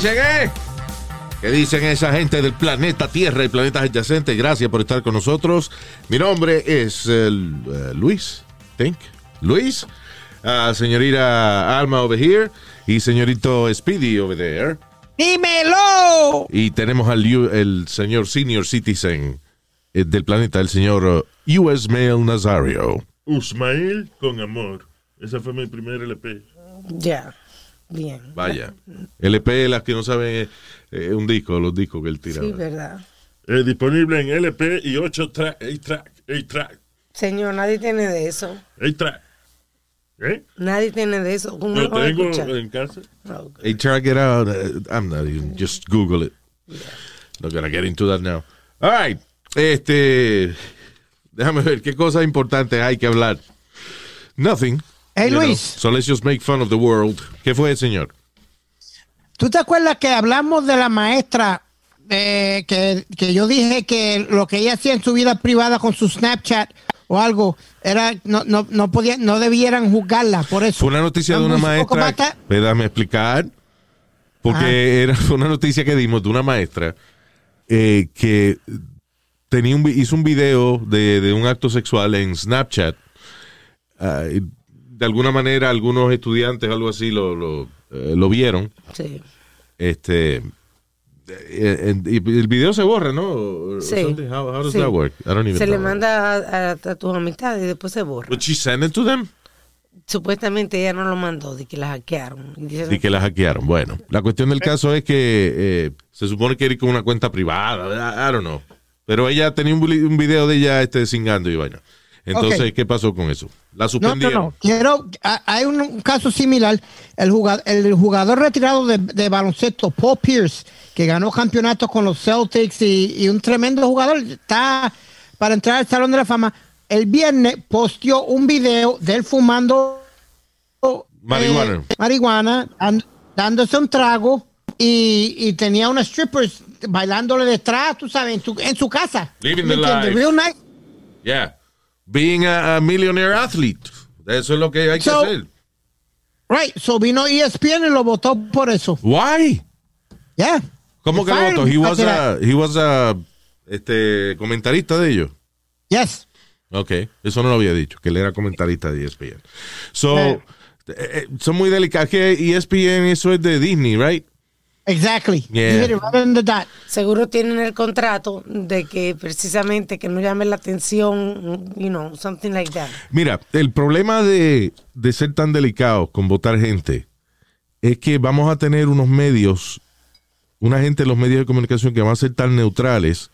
Dicen, eh? ¿Qué dicen esa gente del planeta Tierra y planetas adyacentes? Gracias por estar con nosotros. Mi nombre es eh, Luis, think. Luis, Ah, señorita Alma over here y señorito Speedy over there. ¡Dímelo! Y tenemos al el señor senior citizen eh, del planeta, el señor US Mail Nazario. Usmail con amor. Esa fue mi primer LP. Ya. Bien. Vaya. LP, las que no saben, eh, un disco, los discos que él tira. Sí, verdad. Eh, disponible en LP y 8 track, 8 track, 8 track, Señor, nadie tiene de eso. 8 track. ¿Eh? Nadie tiene de eso. ¿Cómo Lo tengo escuchar? en casa. Oh, Hey, check it out. Uh, I'm not even, just Google it. Not gonna get into that now. All right. Este, déjame ver qué cosas importantes hay que hablar. Nothing. Hey, know. Luis. So let's just make fun of the world. ¿Qué fue, señor? ¿Tú te acuerdas que hablamos de la maestra eh, que, que yo dije que lo que ella hacía en su vida privada con su Snapchat o algo era no no no podía no debieran juzgarla por eso? Fue una noticia de una maestra. Déjame explicar. Porque era fue una noticia que dimos de una maestra eh, que tenía un, hizo un video de, de un acto sexual en Snapchat. Ah, de alguna manera, algunos estudiantes o algo así lo, lo, eh, lo vieron. Sí. Este. eh, y el video se borra, ¿no? Sí. How, how does Sí. that work? I don't even Se le manda a, a- a tus amistades y después se borra. But she sent it to them. Supuestamente ella no lo mandó, de que la hackearon. Y que la hackearon. Bueno, la cuestión del caso es que eh, se supone que era con una cuenta privada. I, I don't know. Pero ella tenía un, un video de ella este, cingando y vaina. Entonces. ¿qué pasó con eso? La No, no, suspendieron. no. Quiero, a- hay un, caso similar. El jugador, el jugador retirado de, de baloncesto, Paul Pierce, que ganó campeonatos con los Celtics y, y un tremendo jugador, está para entrar al Salón de la Fama. El viernes posteó un video de él fumando Marihuana. eh, marihuana, and- dándose un trago y, y tenía unas strippers bailándole detrás, tú sabes, en su, en su casa. Living ¿Me the life. Real nice. Yeah. Being a, a millionaire athlete. Eso es lo que hay que hacer. Right, so vino ESPN y lo votó por eso. Why? Yeah. ¿Cómo que lo votó? He was a, he was a este, comentarista de ellos. Yes. Ok, eso no lo había dicho, que él era comentarista de ESPN. So, Eh. eh, son muy delicados. Que E ESPN, eso es de Disney, right? Exactly. Yeah. Right. Seguro tienen el contrato de que precisamente que no llame la atención, you know, something like that. Mira, el problema de, de ser tan delicado con votar gente es que vamos a tener unos medios, una gente en los medios de comunicación que van a ser tan neutrales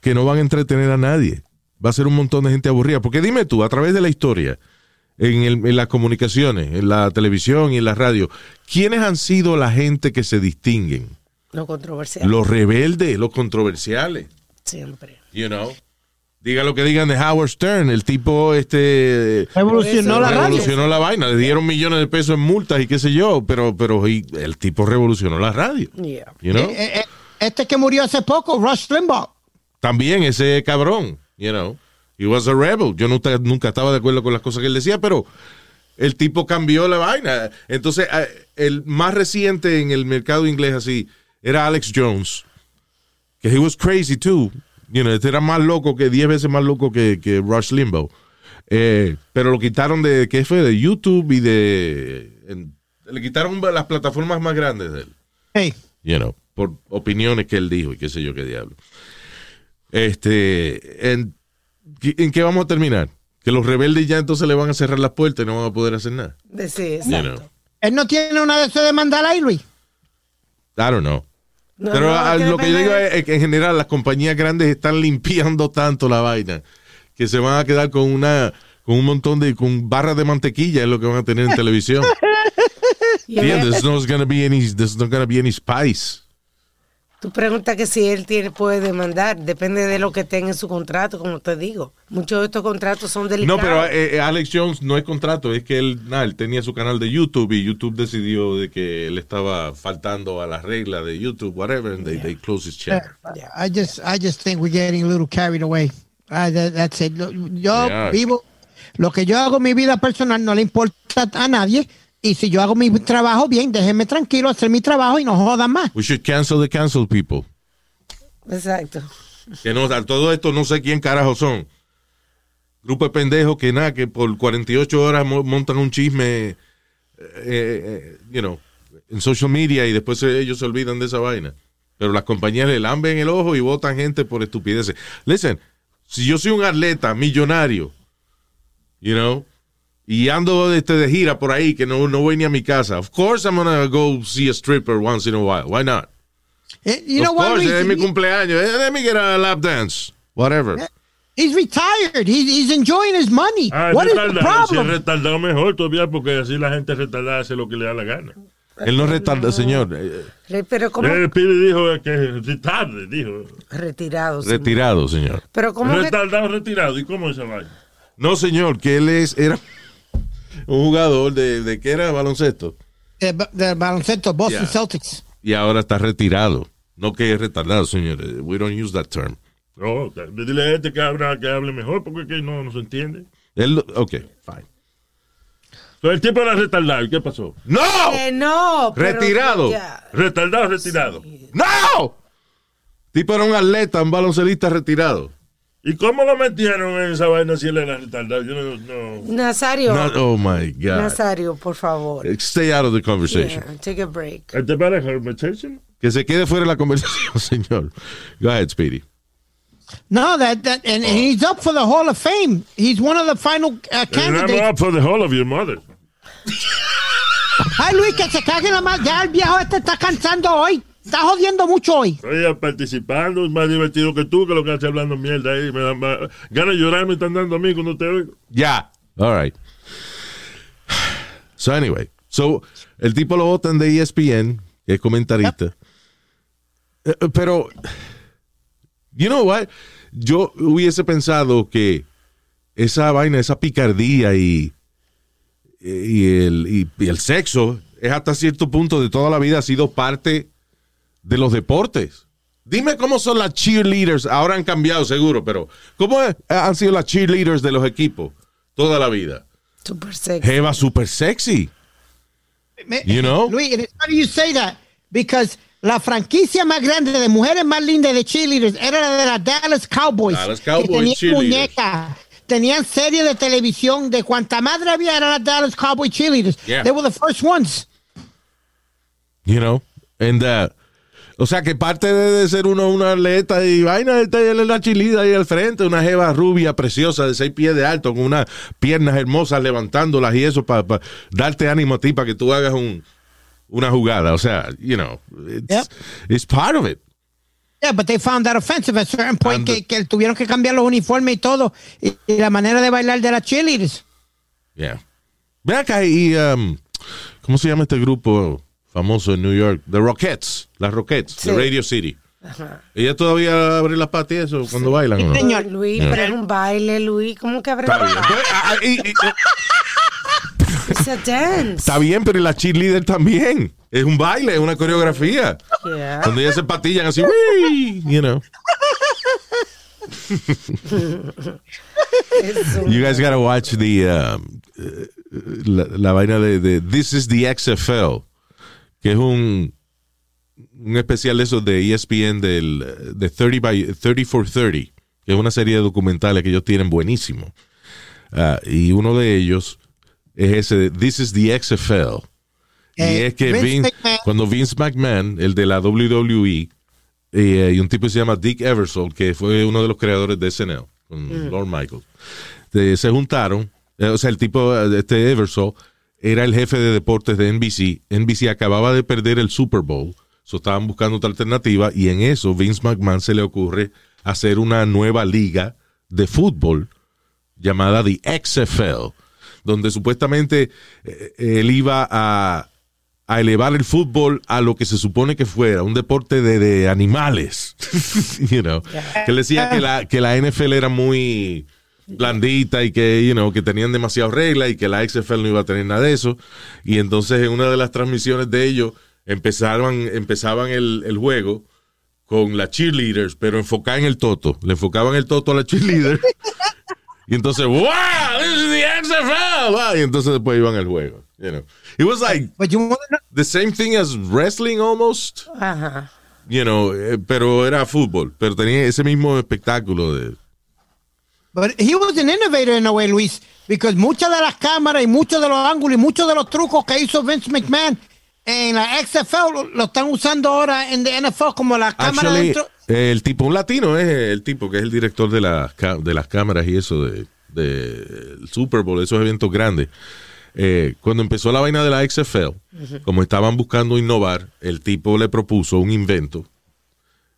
que no van a entretener a nadie. Va a ser un montón de gente aburrida. Porque dime tú, a través de la historia, en, el- en las comunicaciones, en la televisión y en la radio, ¿quiénes han sido la gente que se distinguen? Lo controversial. Los rebeldes, los controversiales. Siempre. You know. Diga lo que digan de Howard Stern, el tipo este Revolucionó la radio. revolucionó la vaina, le dieron millones de pesos en multas y qué sé yo, pero pero y el tipo revolucionó la radio. Yeah. You know? Eh, eh, eh, este que murió hace poco, Rush Limbaugh. También ese cabrón, you know. He was a rebel. Yo nunca, nunca estaba de acuerdo con las cosas que él decía, pero el tipo cambió la vaina. Entonces, el más reciente en el mercado inglés así era Alex Jones, que he was crazy too. You know, este era más loco que 10 veces más loco que, que Rush Limbaugh. Eh, pero lo quitaron de, ¿qué fue? De YouTube y de... en- le quitaron las plataformas más grandes de él Hey. you know, por opiniones que él dijo y qué sé yo qué diablo. Este, ¿en, ¿en qué vamos a terminar? Que los rebeldes ya entonces le van a cerrar las puertas y no van a poder hacer nada. Sí, You exacto. know. Él no tiene una de esas de mandar ahí, Luis. I don't know. No, Pero no, que lo que yo digo es que en general las compañías grandes están limpiando tanto la vaina que se van a quedar con una con un montón de con barras de mantequilla es lo que van a tener en televisión. Yeah, there's not gonna be any, there's not gonna be any spice. Tú preguntas que si él tiene, puede demandar, depende de lo que tenga en su contrato, como te digo. Muchos de estos contratos son No, delicados. pero eh, eh, Alex Jones no es contrato, es que él, nada, él tenía su canal de YouTube y YouTube decidió de que él estaba faltando a las reglas de YouTube, whatever, and they, they closed his channel. I just, I just think we're getting a little carried away. Ah, that- that's it. Yo Yeah. vivo, lo que yo hago en mi vida personal no le importa a nadie. Y si yo hago mi trabajo bien, déjenme tranquilo hacer mi trabajo y no jodan más. We should cancel the cancel people. Exacto. Que no, a todo esto no sé quién carajo son. Grupo de pendejos que nada, que por 48 horas mo- montan un chisme, eh, eh, you know, en social media y después ellos se olvidan de esa vaina. Pero las compañías le lamben el ojo y votan gente por estupideces. Listen, si yo soy un atleta millonario, you know, y ando este, de gira por ahí que no, no voy ni a mi casa, of course I'm gonna go see a stripper once in a while. Why not? Eh, You of know what? course, Luis? es mi cumpleaños. Eh, Let me get a lap dance. Whatever. He's retired. He's, he's enjoying his money. Ah, what is the retardado. Si es problem? retardado mejor todavía porque así la gente retardada hace lo que le da la gana. Él no retarda, señor. eh, Pero como El Piri dijo que es tarde, dijo. retirado. sí. retirado, señor. Pero como que Retardado, retirado. ¿Y cómo es esa vaina? No, señor, que él es, era un jugador de, de que era baloncesto De, de baloncesto, Boston Yeah. Celtics. y ahora está retirado. No que es retardado, señor. Eh, We don't use that term. Oh, dile a este que, habla, que hable mejor porque que no, no se entiende. Él, ok, fine. Pero el tipo era retardado. ¿Y qué pasó? ¡No! Eh, no. Retirado. ya. Retardado, retirado. ¡No! Tipo era un atleta, un baloncelista retirado. ¿Y cómo lo metieron en esa vaina si él era retardado? Yo no. no. Nazario. No- oh my God. Nazario, por favor. Stay out of the conversation. Yeah, take a break. ¿Este para conversation? Que se quede fuera de la conversación, señor. Go ahead, Speedy. No, that, that and, and he's up for the Hall of Fame. He's one of the final uh, And I'm candidates. up for the whole of your mother. Ay, Luis, que se cague la más. Ya el viejo este está cansando hoy. Está jodiendo mucho hoy. Estoy participando, es más divertido que tú, que lo que hace hablando mierda ahí. Me da más, ganas de llorar me están dando a mí cuando te oigo. Ya. All right. So anyway, so el tipo lo votan de ESPN, que es comentarista. Eh, eh, Pero, you know what? Yo hubiese pensado que esa vaina, esa picardía y, y, el, y- y el sexo es hasta cierto punto de toda la vida ha sido parte de los deportes. Dime cómo son las cheerleaders. Ahora han cambiado seguro, pero ¿cómo es- han sido las cheerleaders de los equipos toda la vida? Super sexy. Jeva super sexy. Me- You know? Luis, it's funny you say that because la franquicia más grande de mujeres más lindas de cheerleaders era la de las Dallas Cowboys. Dallas que Cowboys tenían muñecas, tenían series de televisión de cuanta madre había eran las Dallas Cowboys cheerleaders. Yeah. They were the first ones. You know? And, uh, o sea que parte de, ser uno una atleta y vaina, esta es la chilida ahí al frente, una jeva rubia preciosa de seis pies de alto, con unas piernas hermosas levantándolas y eso para darte ánimo a ti para que tú hagas un, una jugada. O sea, you know, it's, Yep. it's part of it. Yeah, but they found that offensive at a certain point que, que tuvieron que cambiar los uniformes y todo y, y la manera de bailar de las cheerleaders. Yeah. Ven acá y, um, ¿cómo se llama este grupo famoso en New York? The Rockettes. Las Rockettes, de Sí. Radio City. Ella todavía abre las patas y eso cuando bailan. ¿o no? Señor. Luis, pero es un baile, Luis. ¿Cómo que abre Está bien. Pues, ah, y- y- It's a dance. Está bien, pero la cheerleader también. Es un baile, es una coreografía. Yeah. Cuando ellas se patillan así, "Wii", you know. You guys gotta watch the eh, la, la vaina de, de This is the XFL, que es un un especial de esos de ESPN del de 30 by 30 for 30, que es una serie de documentales que ellos tienen buenísimo. Ah, y uno de ellos es ese de This is the XFL. Y Eh, es que Vince cuando Vince McMahon, el de la WWE, eh, y un tipo que se llama Dick Eversole, que fue uno de los creadores de SNL, con Lord Michael, se juntaron. eh, o sea, el tipo, este Eversole, era el jefe de deportes de NBC. NBC acababa de perder el Super Bowl, so estaban buscando otra alternativa, y en eso Vince McMahon se le ocurre hacer una nueva liga de fútbol llamada The XFL, donde supuestamente eh, él iba a a elevar el fútbol a lo que se supone que fuera, un deporte de, de animales. you know, que él decía que la, que la NFL era muy blandita y que, you know, que tenían demasiadas reglas y que la XFL no iba a tener nada de eso. Y entonces en una de las transmisiones de ellos empezaban, empezaban el, el juego con las cheerleaders, pero enfocada en el toto. Le enfocaban el toto a la cheerleader. y entonces, wow, this is the XFL. Wow, Y entonces después iban al juego. You know. It was like But you wanna know- the same thing as wrestling almost. Ajá. You know, eh, pero era fútbol. Pero tenía ese mismo espectáculo de... But he was an innovator in a way, Luis, because muchas de las cámaras y muchos de los ángulos y muchos de los trucos que hizo Vince McMahon en la XFL lo, están usando ahora en the NFL como la cámara Actually, dentro. el tipo, un latino es el tipo que es el director de, las de las cámaras y eso de, de el Super Bowl, esos eventos grandes. Eh, cuando empezó la vaina de la XFL, como estaban buscando innovar, el tipo le propuso un invento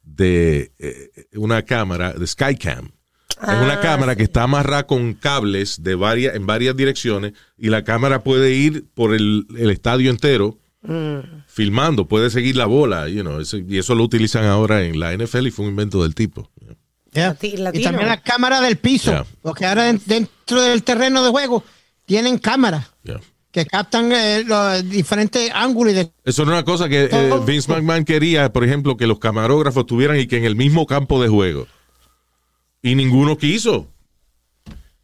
de eh, una cámara, de Skycam. Es una cámara que está amarrada con cables de varias, en varias direcciones y la cámara puede ir por el, el estadio entero filmando, puede seguir la bola, you know, ese- y eso lo utilizan ahora en la NFL y fue un invento del tipo. Yeah. Y también la cámara del piso, Yeah. porque ahora den- dentro del terreno de juego tienen cámaras Yeah. que captan eh, los diferentes ángulos de Eso era una cosa que eh. Vince McMahon quería, por ejemplo, que los camarógrafos estuvieran y que en el mismo campo de juego. Y ninguno quiso.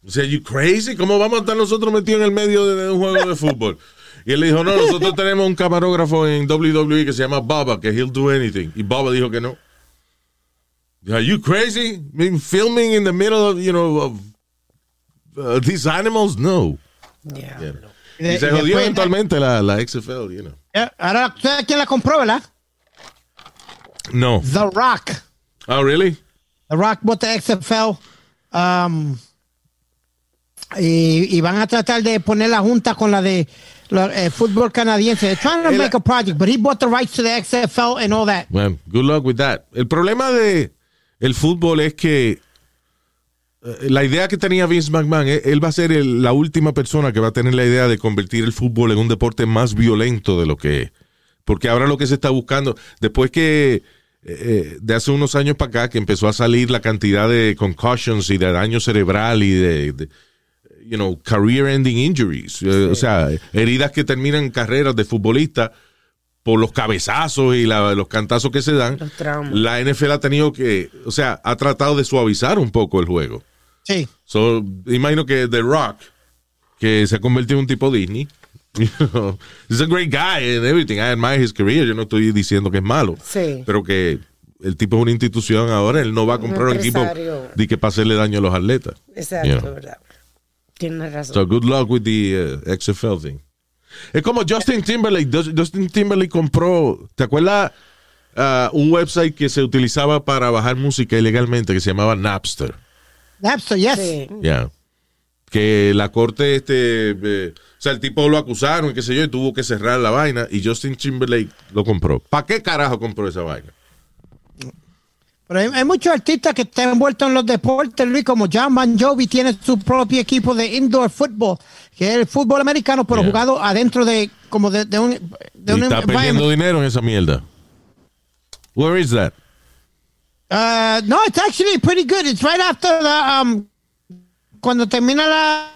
O sea, you crazy? ¿Cómo vamos a estar nosotros metidos en el medio de, un juego de fútbol? Y él le dijo, no, nosotros tenemos un camarógrafo en WWE que se llama Baba, que he'll do anything. Y Baba dijo que no. Are you crazy? I mean, filming in the middle of, you know, of uh, these animals? No. Yeah. Yeah. y de- Y se jodió después- eventualmente la, la XFL, you know. Yeah, Ahora, ¿sabes quién la compró, verdad? No. The Rock. Oh, really? The Rock the XFL. um, y, y van a tratar de poner la junta con la de la, eh, fútbol canadiense. They're trying to El- make a project, but he bought the rights to the XFL and all that. Well, good luck with that. El problema de el fútbol es que eh, la idea que tenía Vince McMahon, eh, él va a ser el- la última persona que va a tener la idea de convertir el fútbol en un deporte más violento de lo que es. Porque ahora lo que se está buscando, después que eh, de hace unos años para acá, que empezó a salir la cantidad de concussions y de daño cerebral y de, de, you know, career-ending injuries, eh, o sea, heridas que terminan carreras de futbolistas por los cabezazos y la- los cantazos que se dan, Los traumas. la NFL ha tenido que, o sea, ha tratado de suavizar un poco el juego. Sí. So, imagino que The Rock, que se ha convertido en un tipo Disney, you know, he's a great guy and everything. I admire his career. Yo no estoy diciendo que es malo, Sí. pero que el tipo es una institución ahora, él no va a comprar un equipo de que para hacerle daño a los atletas. Exacto, You know. verdad. Tienes razón. So good luck with the uh, XFL thing. Es como Justin Timberlake. Just- Justin Timberlake compró, ¿te acuerdas? uh, un website que se utilizaba para bajar música ilegalmente que se llamaba Napster. Napster, yes. sí. Ya. Que la corte, este, eh, o sea, el tipo lo acusaron y qué sé yo, y tuvo que cerrar la vaina y Justin Timberlake lo compró. ¿Para qué carajo compró esa vaina? Pero hay, hay muchos artistas que están envueltos en los deportes, Luis, como John Bon Jovi tiene su propio equipo de indoor football, que es el fútbol americano, pero Yeah. jugado adentro de como de, de un de y un está perdiendo dinero en esa mierda. Where is that? Uh, no, it's actually pretty good. It's right after the um cuando termina la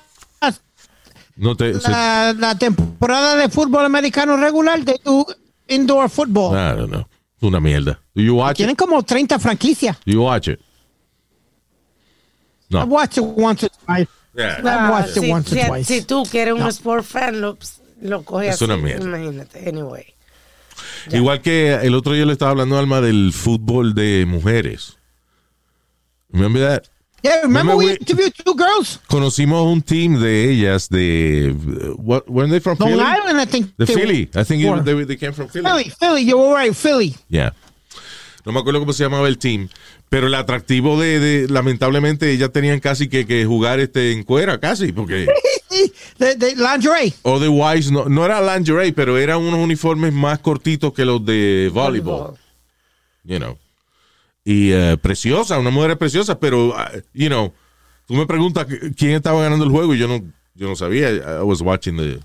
No te, se- la, la temporada de fútbol americano regular de tu indoor football. I don't know. Es una mierda. Do you watch Tienen it? como 30 franquicias. Do you watch it? No. watched it once or twice. Yeah. I've watched it si, once or si- twice. si tú que eres un No. sport fan, lo, lo coges Es así. una mierda. Imagínate. Anyway. Igual que el otro día le estaba hablando Alma del fútbol de mujeres. Remember that? Yeah, remember Remember we we- interviewed two girls? Conocimos un team de ellas de what were they from Long Philly? Island, I think. De Philly. I think it- they, they came from Philly. Philly, Philly, you were right, Philly. Yeah. No me acuerdo cómo se llamaba el team. Pero el atractivo de, de- lamentablemente, ellas tenían casi que, que jugar este en cuera, casi, porque the, the lingerie. otherwise no, no era lingerie, pero eran unos uniformes más cortitos que los de volleyball. You know. Y eh, preciosa, una mujer preciosa, pero, uh, you know, tú me preguntas qu- quién estaba ganando el juego y yo no, yo no sabía. I was watching the,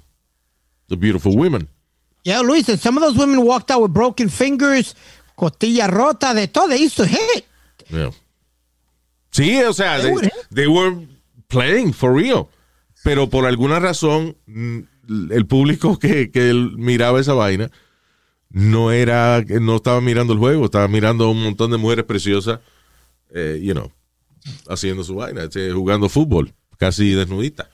the beautiful women. Yeah, Luis, and some of those women walked out with broken fingers, costilla rota, de todo. They used to hit. Yeah. Sí, o sea, They they, were playing for real. Pero por alguna razón, el público que, que miraba esa vaina no era, no estaba mirando el juego, estaba mirando a un montón de mujeres preciosas, eh, you know, haciendo su vaina, este, jugando fútbol, casi desnudita.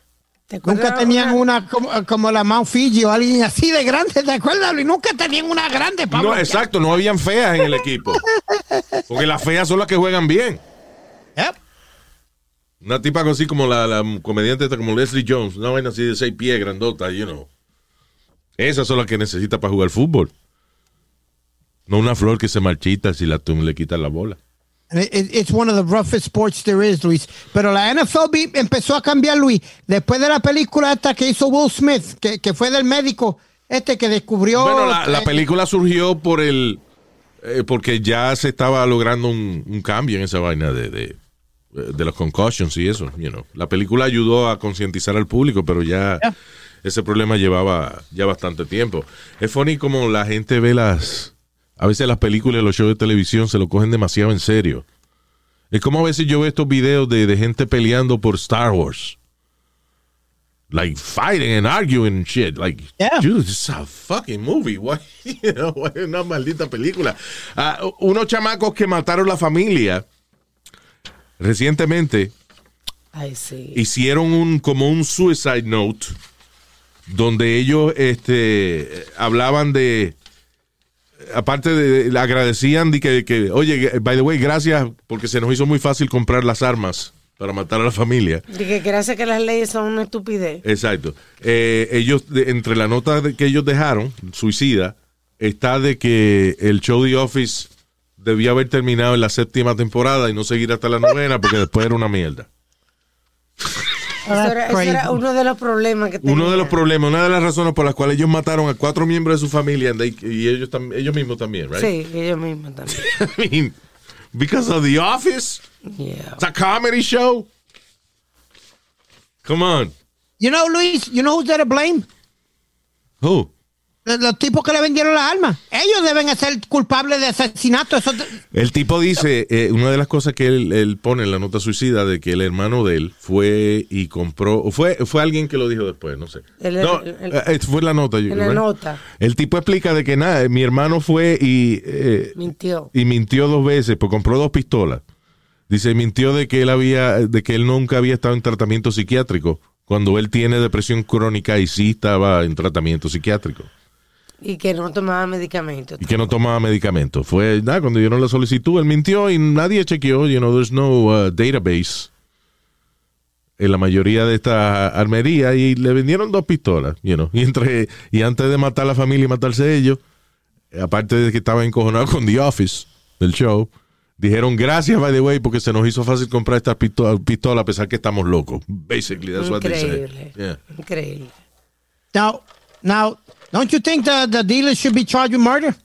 ¿Te acuerdas Nunca tenían una- una como, como la Mount Fiji o alguien así de grande, ¿te acuerdas, Luis? Nunca tenían una grande para No, exacto, no habían feas en el equipo. Porque las feas son las que juegan bien. Yep. Una tipa así como la, la comediante como Leslie Jones, una vaina así de seis pies, grandota, you know. Esas son las que necesita para jugar fútbol. No una flor que se marchita si la, tú le quitas la bola. It's one of the roughest sports there is, Luis. Pero la NFL empezó a cambiar, Luis, después de la película esta que hizo Will Smith, que, que fue del médico este que descubrió... Bueno, la, la película surgió por el. eh, porque ya se estaba logrando un, un cambio en esa vaina de, de, de los concussions y eso. You know. La película ayudó a concientizar al público, pero ya Yeah. ese problema llevaba ya bastante tiempo. Es funny como la gente ve las. A veces las películas y los shows de televisión se lo cogen demasiado en serio. Es como a veces yo veo estos videos de, de gente peleando por Star Wars. Like fighting and arguing and shit. Like, Yeah. dude, it's a fucking movie. Why, you know, why una maldita película. Ah, unos chamacos que mataron la familia recientemente Ay, sí. hicieron un como un suicide note donde ellos este hablaban de aparte de le agradecían de que, que oye by the way gracias porque se nos hizo muy fácil comprar las armas para matar a la familia Dije que gracias que las leyes son una estupidez. Exacto. Eh, ellos, de- entre la nota de- que ellos dejaron, suicida, está de que el show The Office debía haber terminado en la séptima temporada y no seguir hasta la novena porque después era una mierda. Eso era, eso era crazy. uno de los problemas que Uno de tenía. los problemas, una de las razones por las cuales ellos mataron a cuatro miembros de su familia and they- y ellos, tam- ellos mismos también, right? Sí, ellos mismos también. I mean, because of The Office, Yeah. it's a comedy show. Come on. You know, Luis, you know who's there to blame? Who? Los, tipos que le vendieron las armas. Ellos deben ser culpables de asesinato. Eso, El tipo dice, eh, una de las cosas que él, él pone en la nota suicida de que el hermano de él fue y compró, fue, fue alguien que lo dijo después, no sé. El- no, el- el- eh, eh, fue la nota. En la nota. El tipo explica de que nada, mi hermano fue y, eh, Mintió. y mintió dos veces, pues compró dos pistolas. Dice, mintió de que él había, de que él nunca había estado en tratamiento psiquiátrico, cuando él tiene depresión crónica y sí estaba en tratamiento psiquiátrico. Y que no tomaba medicamentos. y que no tomaba medicamentos. Fue nada, cuando dieron la solicitud, él mintió y nadie chequeó, you know, there's no uh, database en la mayoría de estas armerías y le vendieron dos pistolas, you know, y entre y antes de matar a la familia y matarse ellos, aparte de que estaba encojonado con The Office del show, dijeron gracias by the way porque se nos hizo fácil comprar estas pistolas pistola a pesar que estamos locos. Basically, that's what they said. Increíble. Yeah. Increíble. now, now, don't you think the, the dealer should be charged with murder?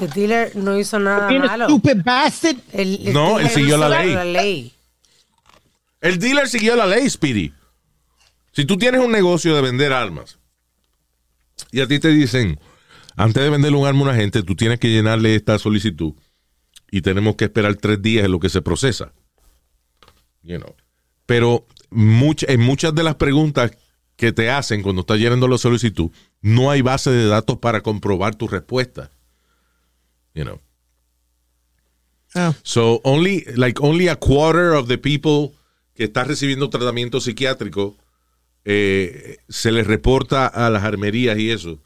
El dealer no hizo nada Being a malo. stupid bastard. El- el No, él siguió la ley. La ley. El dealer siguió la ley, Speedy. Si tú tienes un negocio de vender armas y a ti te dicen, antes de venderle un arma a una gente, tú tienes que llenarle esta solicitud y tenemos que esperar tres días en lo que se procesa. You know. Pero much- en muchas de las preguntas que te hacen cuando estás llenando la solicitud, no hay base de datos para comprobar tu respuesta. You know. Ah. So only like only a quarter of the people que está recibiendo tratamiento psiquiátrico eh, se les reporta a las armerías y eso.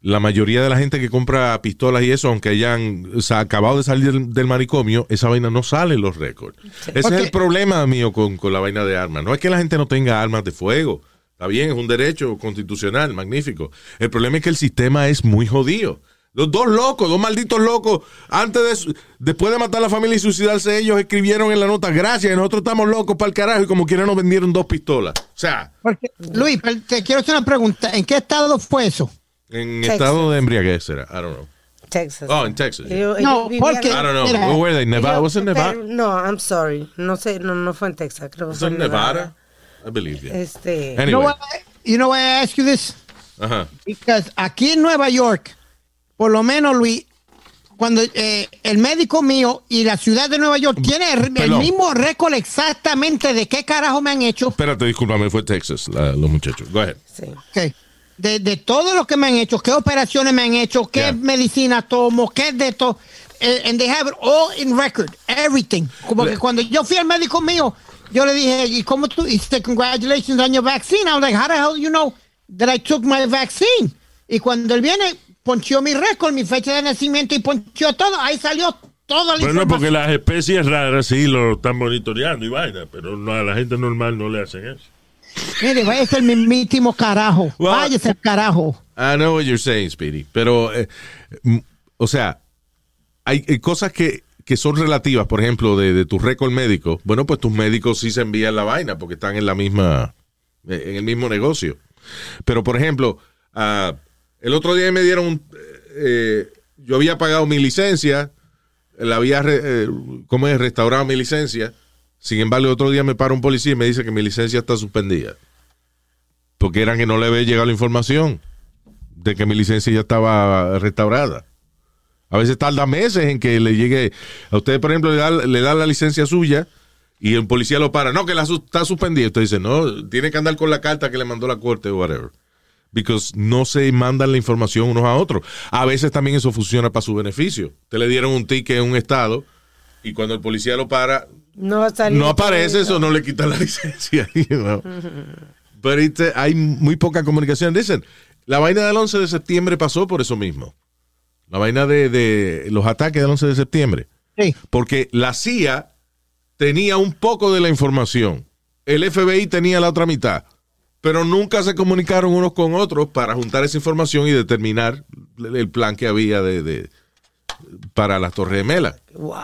La mayoría de la gente que compra pistolas y eso, aunque hayan o sea, acabado de salir del, del manicomio, esa vaina no sale en los récords. Ese es el problema mío con, con la vaina de armas. No es que la gente no tenga armas de fuego. Está bien, es un derecho constitucional, magnífico. El problema es que el sistema es muy jodido. Los dos locos, dos malditos locos, antes de después de matar a la familia y suicidarse, ellos escribieron en la nota, gracias, nosotros estamos locos para el carajo, y como quiera nos vendieron dos pistolas. O sea, Porque, Luis, pero te quiero hacer una pregunta. ¿En qué estado fue eso? en Texas. estado de embriaguez será, I don't know. Texas. Oh, en Texas. No, porque- I don't know. Mira, Where were they? Nevada? ellos- Was it Nevada? pero- No, I'm sorry. No sé, no, no fue en Texas, creo que fue en Nevada? I believe, yeah. Este, You know, Anyway. why, you know why I ask you this? Ajá. Because aquí en Nueva York, por lo menos, Luis, cuando eh, el médico mío y la ciudad de Nueva York tiene el, mismo récord exactamente de qué carajo me han hecho, Espérate, discúlpame, fue Texas, la- los muchachos. Go ahead. Sí. ok, de, de todo lo que me han hecho, qué operaciones me han hecho, qué Yeah. medicina tomo, qué de todo. eh, and they have it all in record, everything. Como que cuando yo fui al médico mío, yo le dije, ¿y cómo tú? Y dice, congratulations on your vaccine. I was like, how the hell you know that I took my vaccine? Y cuando él viene, ponchó mi récord, mi fecha de nacimiento y ponchó todo. Ahí salió toda la Bueno, porque las especies raras sí lo están monitoreando y vaina, pero no, a la gente normal no le hacen eso. Mire, váyase el mismísimo carajo. Well- váyase el carajo. I know what you're saying, Speedy. Pero, eh, o sea, hay, hay cosas que, que son relativas, por ejemplo, de, de tu récord médico. Bueno, pues tus médicos sí se envían la vaina porque están en la misma, eh, en el mismo negocio. Pero, por ejemplo, ah, el otro día me dieron, eh, yo había pagado mi licencia, la había, eh, ¿cómo es? Restaurado mi licencia. Sin embargo, el otro día me para un policía y me dice que mi licencia está suspendida. Porque eran que no le había llegado la información de que mi licencia ya estaba restaurada. A veces tarda meses en que le llegue. A usted, por ejemplo, le da, le da la licencia suya y el policía lo para. No, que la su- está suspendida. Usted dice, no, tiene que andar con la carta que le mandó la corte o whatever. Because no se mandan la información unos a otros. A veces también eso funciona para su beneficio. Usted le dieron un ticket en un estado y cuando el policía lo para, No aparece eso, no le quita la licencia. you know. Pero hay muy poca comunicación. Dicen, la vaina del 11 de septiembre pasó por eso mismo. La vaina de, de los ataques del 11 de septiembre. Sí. Porque la CIA tenía un poco de la información. El FBI tenía la otra mitad. Pero nunca se comunicaron unos con otros para juntar esa información y determinar el plan que había de, de- para las Torres Gemelas. Wow.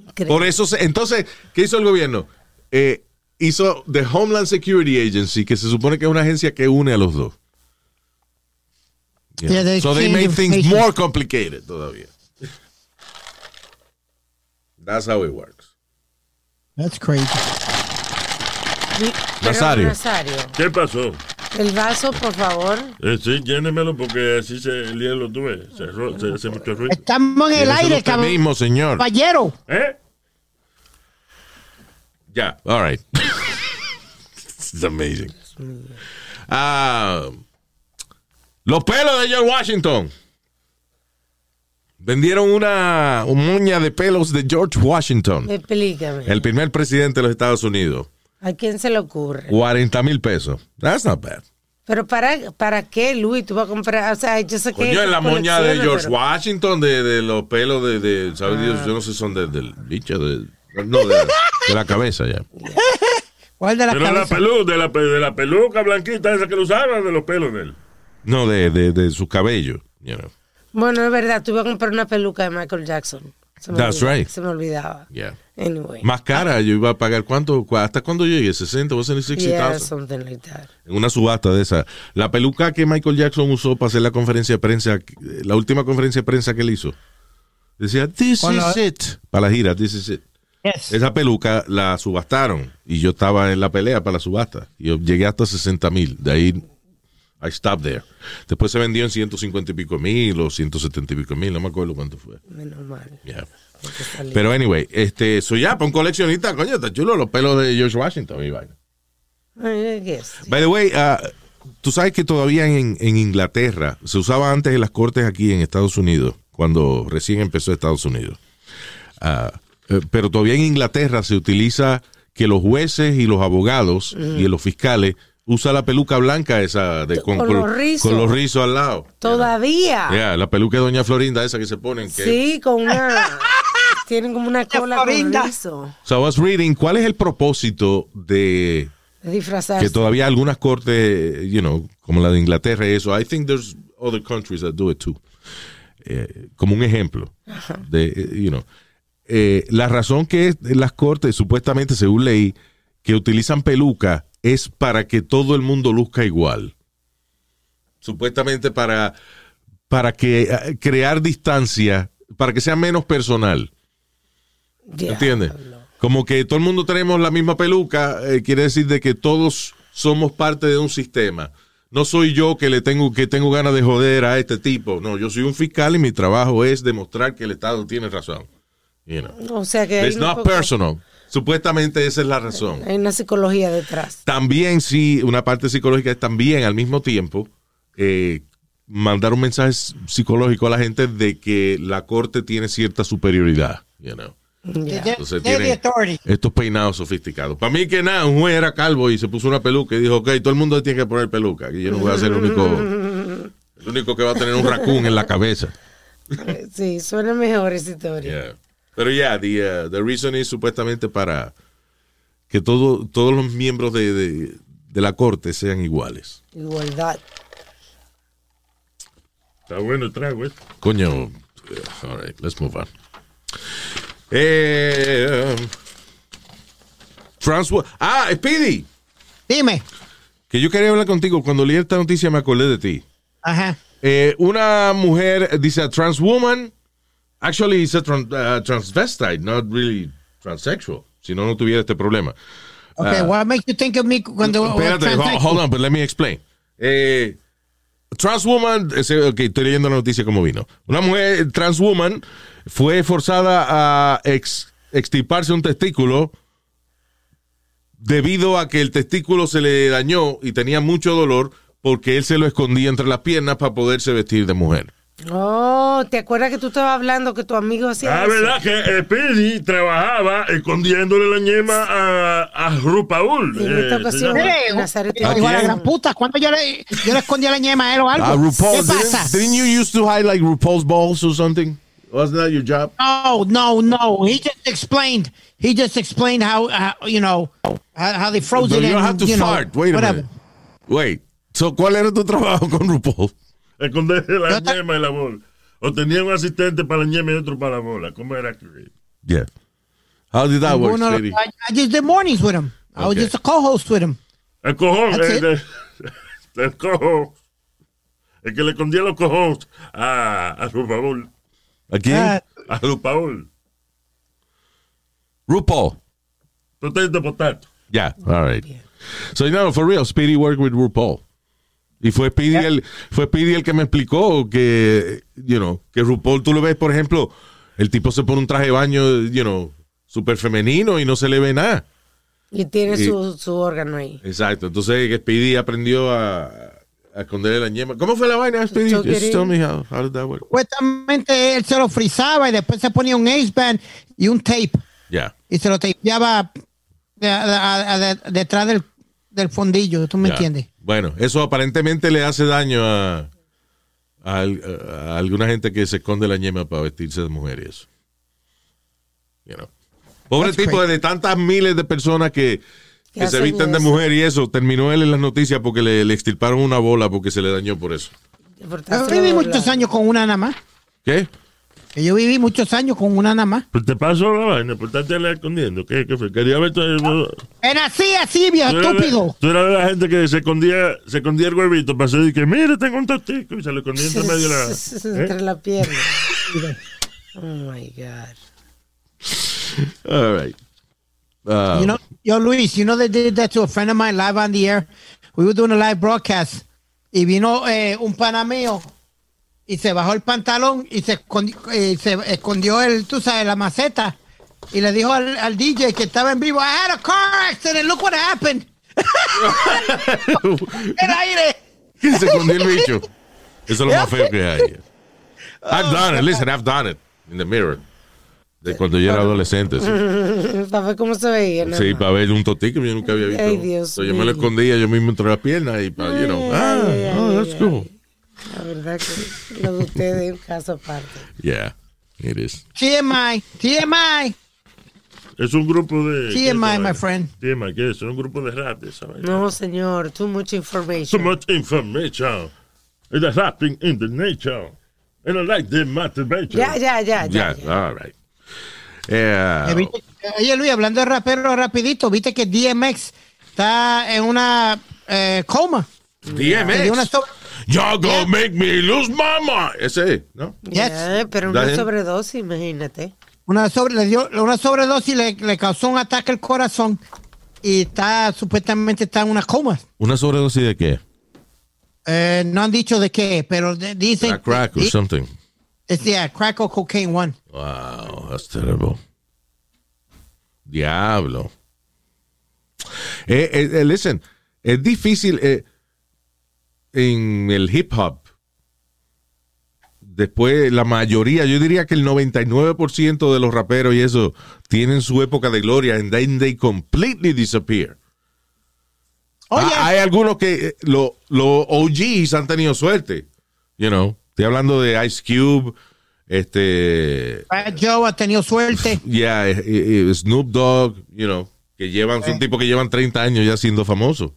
Increíble. Por eso, se- entonces, ¿qué hizo el gobierno? Eh, hizo The Homeland Security Agency, que se supone que es una agencia que une a los dos. You Yeah, know? they so they made things information. more complicated todavía. That's how it works. That's crazy. Nazario. Nazario, ¿Qué pasó? el vaso, por favor. Eh, sí, llénemelo porque así se, el hielo tuve. Se, se hace mucho ruido. Estamos en el aire, usted cab- mismo, señor. caballero. ¿Eh? Ya, all right. It's amazing. Ah, los pelos de George Washington. Vendieron una, moña de pelos de George Washington, Explícame. el primer presidente de los Estados Unidos. ¿A quién se le ocurre? 40 mil pesos. That's not bad. Pero para, ¿para qué, Luis? Tú vas a comprar, o sea, yo sé que... Coño, es la moña de George pero- Ah. Washington, de, de los pelos de, de ¿sabes Dios? Yo no sé si son de- del bicho, de, no, de, de la cabeza ya. ¿Cuál de la Pero la, cabeza? pelu, de, la, de la peluca blanquita esa que lo usaban, de los pelos de él. No, de, de, de su cabello. you know. Bueno, es verdad, tú ibas a comprar una peluca de Michael Jackson. Se me That's olvidaba, right. Se me olvidaba. Yeah. Anyway. Más cara, yo iba a pagar cuánto, cu- hasta cuándo llegue, 60, o 60,000. Yeah, something like that. en una subasta de esa. La peluca que Michael Jackson usó para hacer la conferencia de prensa, la última conferencia de prensa que él hizo, decía, This is it. Para la gira, This is it. Yes. Esa peluca la subastaron y yo estaba en la pelea para la subasta. Y yo llegué hasta 60 mil. De ahí, I stopped there. Después se vendió en 150 y pico mil o 170 y pico mil, no me acuerdo cuánto fue. Menos mal. Yeah. Pero anyway, este, soy ya, para un coleccionista, coño, está chulo los pelos de George Washington, mi vaina. Guess. By the way, uh, tú sabes que todavía en, en Inglaterra se usaba antes en las cortes aquí en Estados Unidos, cuando recién empezó Estados Unidos. Ah, eh, pero todavía en Inglaterra se utiliza que los jueces y los abogados y los fiscales usan la peluca blanca esa de Con los rizos. con los rizos al lado. Todavía. Yeah, la peluca de Doña Florinda esa que se ponen. Que, Sí, con una... tienen como una cola con Florinda. rizo. So I was reading, ¿cuál es el propósito de De disfrazarse. que todavía algunas cortes, you know, como la de Inglaterra y eso, I think there's other countries that do it too. Eh, como un ejemplo de, eh, you know, eh, la razón que las cortes supuestamente, según ley, que utilizan peluca es para que todo el mundo luzca igual. Supuestamente para, para que eh, crear distancia, para que sea menos personal. Diablo. ¿Entiendes? Como que todo el mundo tenemos la misma peluca, eh, quiere decir de que todos somos parte de un sistema. no soy yo que le tengo que tengo ganas de joder a este tipo. No, yo soy un fiscal y mi trabajo es demostrar que el Estado tiene razón. You know. O sea que hay, It's un not poco- personal. Supuestamente esa es la razón. hay una psicología detrás. También sí, una parte psicológica es también al mismo tiempo eh, mandar un mensaje psicológico a la gente de que la corte tiene cierta superioridad. You know. Ya. They're- Entonces they're the tiene authority. estos peinados sofisticados. Para mí que nada, un juez era calvo y se puso una peluca y dijo, ok, todo el mundo tiene que poner peluca. Y yo no voy a ser el único, el único que va a tener un raccoon en la cabeza. Sí, suena mejor esa historia. Yeah. Pero ya, the, uh, the reason is supuestamente para que todo, todos los miembros de, de- de la corte sean iguales. Igualdad. Está bueno el trago, ¿eh? Coño. All right, let's move on. Eh, um, Transwo- ah, Speedy, Dime. que yo quería hablar contigo. Cuando leí esta noticia me acordé de ti. Ajá. Eh, una mujer dice a trans woman, actually is a tran- uh, transvestite, not really transsexual. Si no, no tuviera este problema. Okay, what makes you think of me cuando Espérate, ho- transsexual? hold on, but let me explain. Eh, trans woman, ok, estoy leyendo la noticia como vino. Una mujer trans woman fue forzada a ex- extirparse un testículo debido a que el testículo se le dañó y tenía mucho dolor porque él se lo escondía entre las piernas para poderse vestir de mujer. Oh, ¿te acuerdas que tú estabas hablando que tu amigo hacía Ah, eso? verdad que eh, Speedy trabajaba escondiéndole la ñema a, a Rupaul. Y en esta eh, ocasión- Nazaret, de la quién? gran puta, cuando yo le, yo le escondí a la ñema a él o algo. Ah, RuPaul, ¿Qué pasa? didn't, didn't you used to hide like RuPaul's balls or something? Wasn't that your job? No, no, no. He just explained. He just explained how, how you know, how, how they froze No, it you in. don't have to you know, fart. Wait a whatever. minute. Wait. So, ¿cuál era tu trabajo con RuPaul? Esconderle la Yo ta- ñema y la bola. O tenía un asistente para la ñema y otro para la bola. ¿Cómo era que? Yeah. How did that work, Speedy? I, I just did mornings with him. I was Okay. just a co-host with him. El cojón. That's El, el, el cojón. El que le escondía los cojones a, a Rupaul. ¿A quién? Ah, A Rupaul. RuPaul. Potato, potato. Yeah, all right. So, no, for real, Speedy worked with RuPaul. Y fue Speedy, el, fue Speedy el que me explicó que, you know, que RuPaul, tú lo ves, por ejemplo, el tipo se pone un traje de baño, you know, súper femenino y no se le ve nada. Y tiene Y- su, su órgano ahí. Exacto. Entonces, Speedy aprendió a, a esconderle la ñema. ¿Cómo fue la vaina, Speedy? Just tell me how, how did that work. Supuestamente él se lo frizaba y después se ponía un ace band y un tape Yeah. y se lo tapeaba de- a- a- de- detrás del, del fondillo. ¿Tú me Ya. entiendes? Bueno, eso aparentemente le hace daño a, a, al- a alguna gente que se esconde la ñema para vestirse de mujer y eso. You know. Pobre That's tipo crazy. de tantas miles de personas que, se visten de mujer y eso. Terminó él en las noticias porque le, le extirparon una bola porque se le dañó por eso. Doblando. muchos años con una nada más. ¿Qué? Que yo viví muchos años con una nada más. Pues te pasó la vaina, por estarte escondiendo. ¿Qué, qué fue? Quería ver. tu- Era así, así, viejo estúpido. Tú eras la gente que se escondía, se escondía el huevito para hacer que, mire, tengo un tostico y se lo escondía entre medio la. Entre ¿Eh? la pierna. oh my God. All right. Uh, You know, yo, Luis, you know they did that to a friend of mine live on the air. We were doing a live broadcast y vino eh, un pana mío y se bajó el pantalón y se escondió, eh, se escondió el, tú sabes, la maceta y le dijo al, al DJ que estaba en vivo, I had a car accident, look what happened. el aire. se escondió el bicho. Eso es lo más feo que hay. I've done it. Listen, I've done it in the mirror. De cuando yo era adolescente. Sí. Para ver cómo se veía. nada Sí, para ver un totico que yo nunca había visto. Ay, Dios So, yo me lo escondía yo mismo entre las piernas y para, you know, ah, Ay, ay, oh, ay, that's ay. cool. La verdad que lo de ustedes es un caso aparte. Yeah, it is. TMI, TMI. Es un grupo de. ¿qué es esa TMI, my friend. TMI, ¿qué es? Es un grupo de rap de esa vaina. No, señor, too much Too information. much information. It's a rapping in the nature. And I like the masturbation. Ya, ya, ya, ya. All right. Yeah. Oye, Luis, hablando de rapero rapidito, viste que DMX está en una eh, coma. Una DMX. sobre- Y'all gonna make me lose my mind. Ese, ¿no? Yes. Ya, pero una sobredosis, imagínate. Una, sobre, le dio una sobredosis le, le causó un ataque al corazón y está supuestamente está en una coma. ¿Una sobredosis de qué? Eh, no han dicho de qué, pero de- dicen. Crack, crack or di- something. it's, yeah, crack or cocaine one. Wow, that's terrible. Diablo. Eh, eh, eh, listen, es difícil eh, en el hip hop. Después, la mayoría, yo diría que el 99% de los raperos y eso tienen su época de gloria and then they completely disappear. Oh, Ah. Hay algunos que eh, los OGs han tenido suerte. You know, estoy hablando de Ice Cube, este, Fat Joe ha tenido suerte. Yeah, eh, eh, Snoop Dogg, you know, que llevan, son tipos que llevan 30 años ya siendo famosos.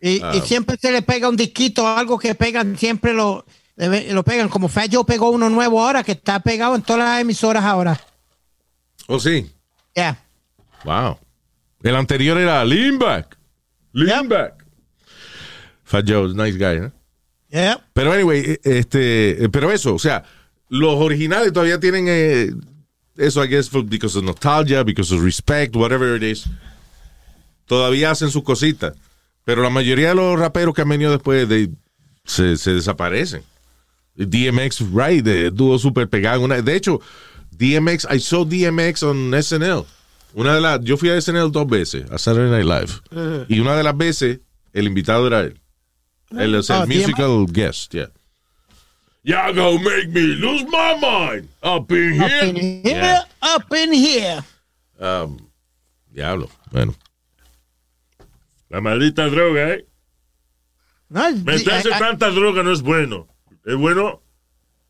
Y, Ah. y siempre se le pega un disquito, algo que pegan, siempre lo, lo pegan. Como Fat Joe pegó uno nuevo ahora, que está pegado en todas las emisoras ahora. Oh, sí. Yeah. Wow. El anterior era Lean Back. Lean Back. Fat Joe, nice guy, ¿eh? Yeah. Pero anyway, eh, este, eh, pero eso, o sea, los originales todavía tienen eh, eso, I guess, for- because of nostalgia, because of respect, whatever it is. Todavía hacen sus cositas. Pero la mayoría de los raperos que han venido después de, se, se desaparecen. DMX, right, estuvo súper pegado. Una, de hecho, DMX, I saw DMX on SNL. Una de las, yo fui a SNL dos veces, a Saturday Night Live. Y una de las veces, el invitado era él. Él es el DMX. musical guest, yeah. Y'all gonna make me lose my mind up in Up here. in here, Yeah. up in here. Um, diablo. Bueno. La maldita droga, ¿eh? No, Meterse I- I- tanta droga no es bueno. Es bueno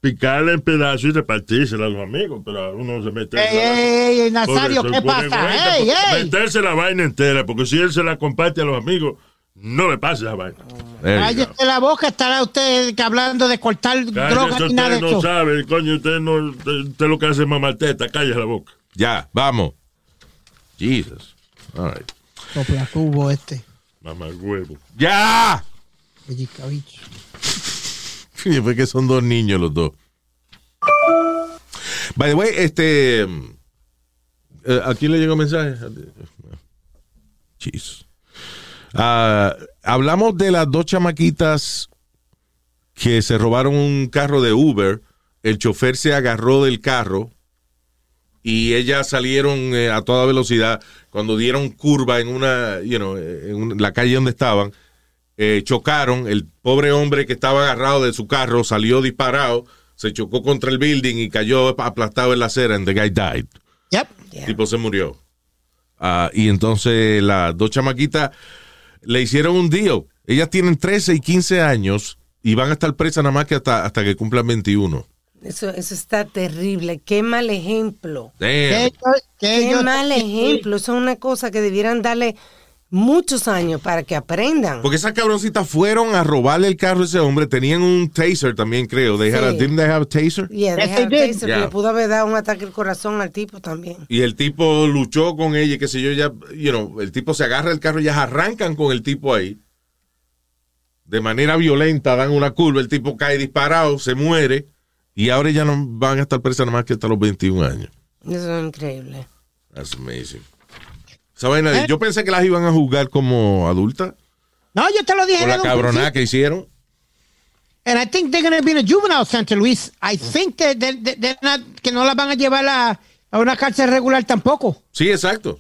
picarla en pedazos y repartírsela a los amigos, pero uno se mete. Ey, ey, ey, Nazario, ¿qué pasa? Ey. Meterse la vaina entera, porque si él se la comparte a los amigos, no le pasa esa vaina. Cállese la boca, estará usted hablando de cortar droga ni nada de usted eso. no sabe, coño, usted no, usted, usted lo que hace es mamarteta, cállese la boca. Ya, vamos. Jesus. All right. Este. Mamá huevo. ¡Ya! Sí, fue que son dos niños los dos. By the way, este. eh, ¿A quién le llegó mensaje? Jesus. Ah, hablamos de las dos chamaquitas que se robaron un carro de Uber. El chofer se agarró del carro y ellas salieron eh, a toda velocidad. Cuando dieron curva en una, you know, en la calle donde estaban, eh, chocaron. El pobre hombre que estaba agarrado de su carro salió disparado, se chocó contra el building y cayó aplastado en la acera. And the guy died. Yep. El tipo se murió. Ah, y entonces las dos chamaquitas le hicieron un deal. Ellas tienen 13 y 15 años y van a estar presas nada más que hasta, hasta que cumplan 21. Eso, eso está terrible. Qué mal ejemplo. Qué mal ejemplo. Eso es una cosa que debieran darle muchos años para que aprendan. Porque esas cabroncitas fueron a robarle el carro a ese hombre. Tenían un taser también, creo. They had a- Sí. didn't they have a taser? Yeah, they Yes, have they did. taser, Yeah. Le pudo haber dado un ataque al corazón al tipo también. Y el tipo luchó con ella, y qué sé yo, ya, you know, el tipo se agarra el carro y ya arrancan con el tipo ahí. De manera violenta, dan una curva, el tipo cae disparado, se muere, y ahora ya no van a estar presas nada más que hasta los 21 años. Eso es increíble. That's amazing. Esa vaina de- yo pensé que las iban a juzgar como adultas, No, yo te lo dije. por la cabronada que hicieron. And I think they're going to be in a juvenile center, Luis. I think that they- they- they're not- que no las van a llevar a, a una cárcel regular tampoco. Sí, exacto.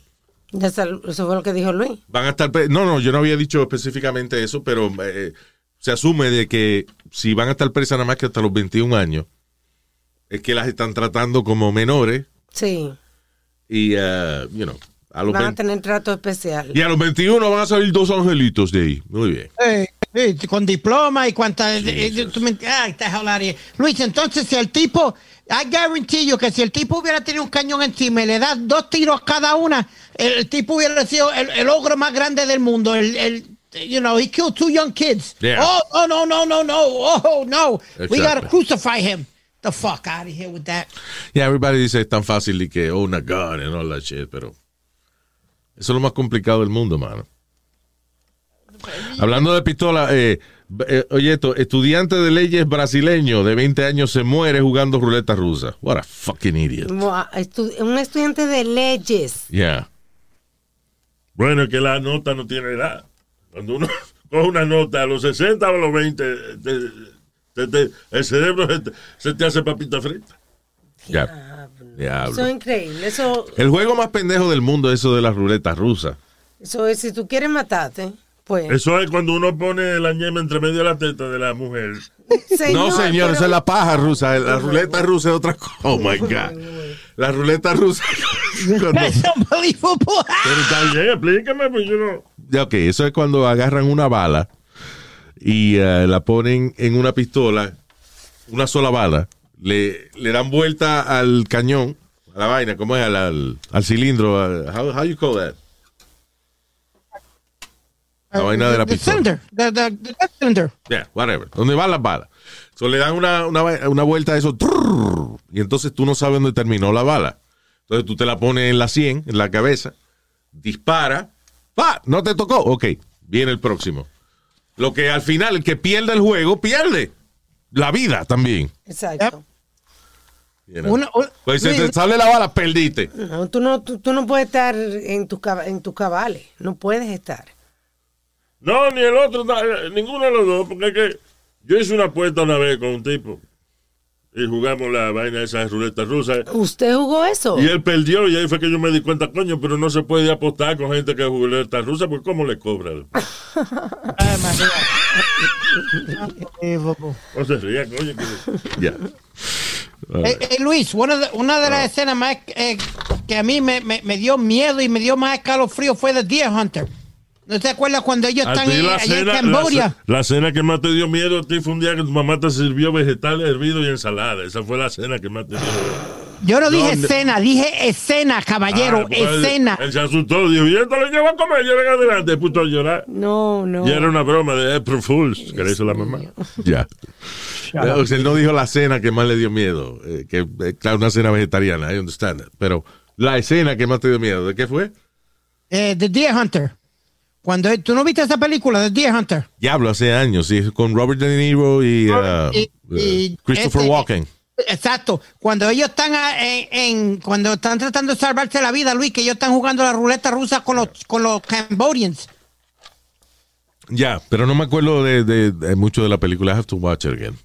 Eso fue lo que dijo Luis. Van a estar. No, no, yo no había dicho específicamente eso, pero eh, se asume de que si van a estar presas nada más que hasta los 21 años, es que las están tratando como menores Sí. y, eh, you know, a los Van a 20 tener trato especial. y a los 21 van a salir dos angelitos de ahí. Muy bien. Eh, eh, con diploma y cuánta. eh, eh, tú me- ay, está joder. Luis, entonces, si el tipo. I guarantee you que si el tipo hubiera tenido un cañón encima y le das dos tiros cada una, el, el tipo hubiera sido el, el ogro más grande del mundo. El, el, you know, he killed two young kids. Yeah. Oh, oh, no, no, no, no. Oh, no. We gotta crucify him. The fuck out of here with that. Yeah, everybody dice es tan fácil y que own a gun and all that shit, pero eso es lo más complicado del mundo, mano. Hablando de pistola, eh, eh, oye, esto, estudiante de leyes brasileño de 20 años se muere jugando ruleta rusa. What a fucking idiot. Un estudiante de leyes. Yeah. Bueno, es que la nota no tiene edad. Cuando uno, coge una nota a los 60 o a los 20, te- te- te- el cerebro se te, se te hace papita frita. Ya. Diablo. Eso es increíble. Eso, El juego más pendejo del mundo es eso de las ruletas rusas. eso es, si tú quieres matarte, pues. Eso es cuando uno pone la ñema entre medio de la teta de la mujer. no, señor, pero- eso es la paja rusa. La ruleta rusa es otra cosa. Oh my God. La ruleta rusa. cuando-. Pero está bien, explícame, pues yo no. Ya, ok, eso es cuando agarran una bala y eh, la ponen en una pistola, una sola bala, le, le dan vuelta al cañón, a la vaina, ¿cómo es? Al, al, al cilindro. al- how, how you call that? La vaina de la The pistola. cylinder. The, the, the death cylinder. Yeah, whatever. ¿Dónde van las balas? So, le dan una, una, una vuelta a eso, trrr, y entonces tú no sabes dónde terminó la bala. Entonces tú te la pones en la 100, en la cabeza, dispara, ¡pa! No te tocó. Ok, viene el próximo. Lo que al final, el que pierde el juego, pierde la vida también. Exacto. You know? Una- una- Pues si te sale la bala, perdiste. No, tú, no, tú, tú no puedes estar en tus en tus cabales. No puedes estar. No, ni el otro, na- ninguno de los dos, porque es que yo hice una apuesta una vez con un tipo y jugamos la vaina de esas ruletas rusas. ¿Usted jugó eso? Y él perdió y ahí fue que yo me di cuenta, coño, pero no se puede apostar con gente que juega ruletas rusas, porque ¿cómo le cobran? No se ría, coño. que- Ya. Eh, eh, Luis, una de, una de las escenas más eh, que a mí me, me, me dio miedo y me dio más escalofrío fue de Deer Hunter. ¿No te acuerdas cuando ellos A están en, la allá en cena, la, Cambodia? la cena que más te dio miedo a ti fue un día que tu mamá te sirvió vegetales hervidos y ensalada. Esa fue la cena que más te dio miedo. Yo no dije no. escena, dije escena, caballero, Ah, pues, él- escena. Él, se asustó, dijo, y esto lo llevo a comer, yo vengo adelante, puto a llorar. No, no. Y era una broma de April Fools, que le hizo la mamá. Ya. Eh, o sea, él no dijo la cena que más le dio miedo. eh, que, eh, claro, una cena vegetariana, I understand. that. Pero la escena que más te dio miedo, ¿de qué fue? Eh, The Deer Hunter. Cuando tú no viste esa película, The Deer Hunter. Diablo, hace años, sí, con Robert De Niro y, uh, Y- y uh, Christopher este- Walken. Exacto. Cuando ellos están a- en, en- cuando están tratando de salvarse la vida, Luis, que ellos están jugando la ruleta rusa con los con los Cambodians. Ya, pero no me acuerdo de, de- de mucho de la película. I have to watch it again.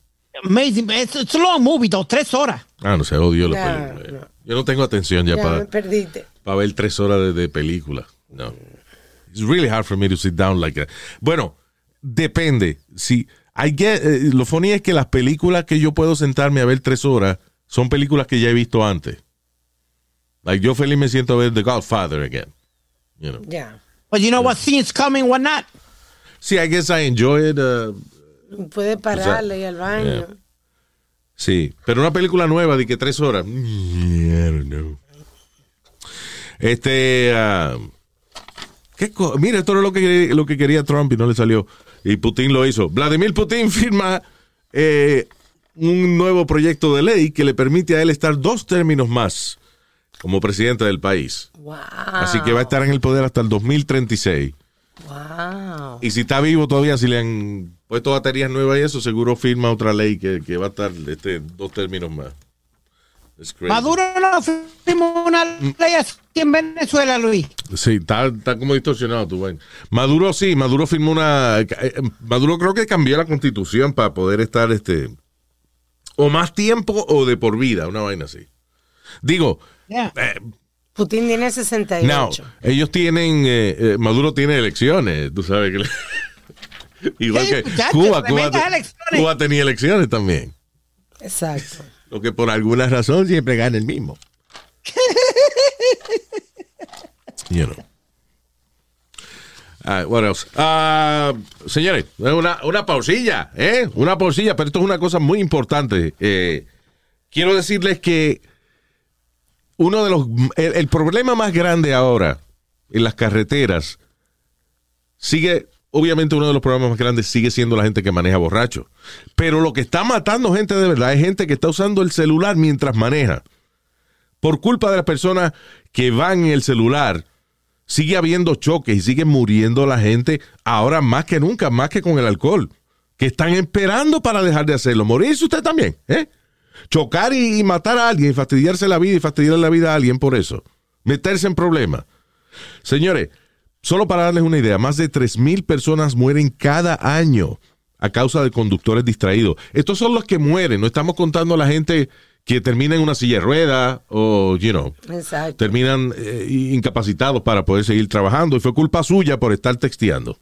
Amazing. It's, it's a long movie, though, tres horas. Ah, no sé, odio la película. Yo no tengo atención ya, Ya para, me perdiste. para ver tres horas de, de película. No. It's really hard for me to sit down like that. Bueno, depende. Si I get, eh, lo funny es que las películas que yo puedo sentarme a ver tres horas son películas que ya he visto antes. Like, yo feliz me siento a ver The Godfather again. You know. Ya. But you know what scene's coming, what not. Sí, I guess I enjoy it. uh, Puedes pararle y al baño. yeah. Sí, pero una película nueva de que tres horas. I don't know. Este, ah, ¿qué co- mira, esto era lo que, lo que quería Trump y no le salió. Y Putin lo hizo. Vladimir Putin firma eh, un nuevo proyecto de ley que le permite a él estar dos términos más como presidente del país. Wow. Así que va a estar en el poder hasta el 2036. Wow. Y si está vivo todavía, si le han puesto baterías nuevas y eso, seguro firma otra ley que, que va a estar este, dos términos más. Maduro no firmó una ley así en Venezuela, Luis. Sí, está, está como distorsionado tu vaina. Maduro sí, Maduro firmó una... eh, eh, Maduro creo que cambió la constitución para poder estar este... O más tiempo o de por vida, una vaina así. Digo, Yeah. eh, Putin tiene 68. no, ellos tienen... eh, eh, Maduro tiene elecciones, tú sabes que... Igual Sí, que Cuba, Cuba. Cuba tenía elecciones también. Exacto. Lo que por alguna razón siempre gana el mismo. you know. Ah, what else? Ah, señores, una, una pausilla, ¿eh? Una pausilla, pero esto es una cosa muy importante. Eh, quiero decirles que uno de los. El, el problema más grande ahora en las carreteras sigue. Obviamente, uno de los problemas más grandes sigue siendo la gente que maneja borracho. Pero lo que está matando gente de verdad es gente que está usando el celular mientras maneja. Por culpa de las personas que van en el celular, sigue habiendo choques y sigue muriendo la gente ahora más que nunca, más que con el alcohol. Que están esperando para dejar de hacerlo. Morirse usted también, ¿eh? Chocar y, y matar a alguien, fastidiarse la vida y fastidiar la vida a alguien por eso. Meterse en problemas. Señores, Solo para darles una idea, más de 3.000 personas mueren cada año a causa de conductores distraídos. Estos son los que mueren, no estamos contando a la gente que termina en una silla de ruedas o, you know, Exacto. terminan eh, incapacitados para poder seguir trabajando y fue culpa suya por estar texteando.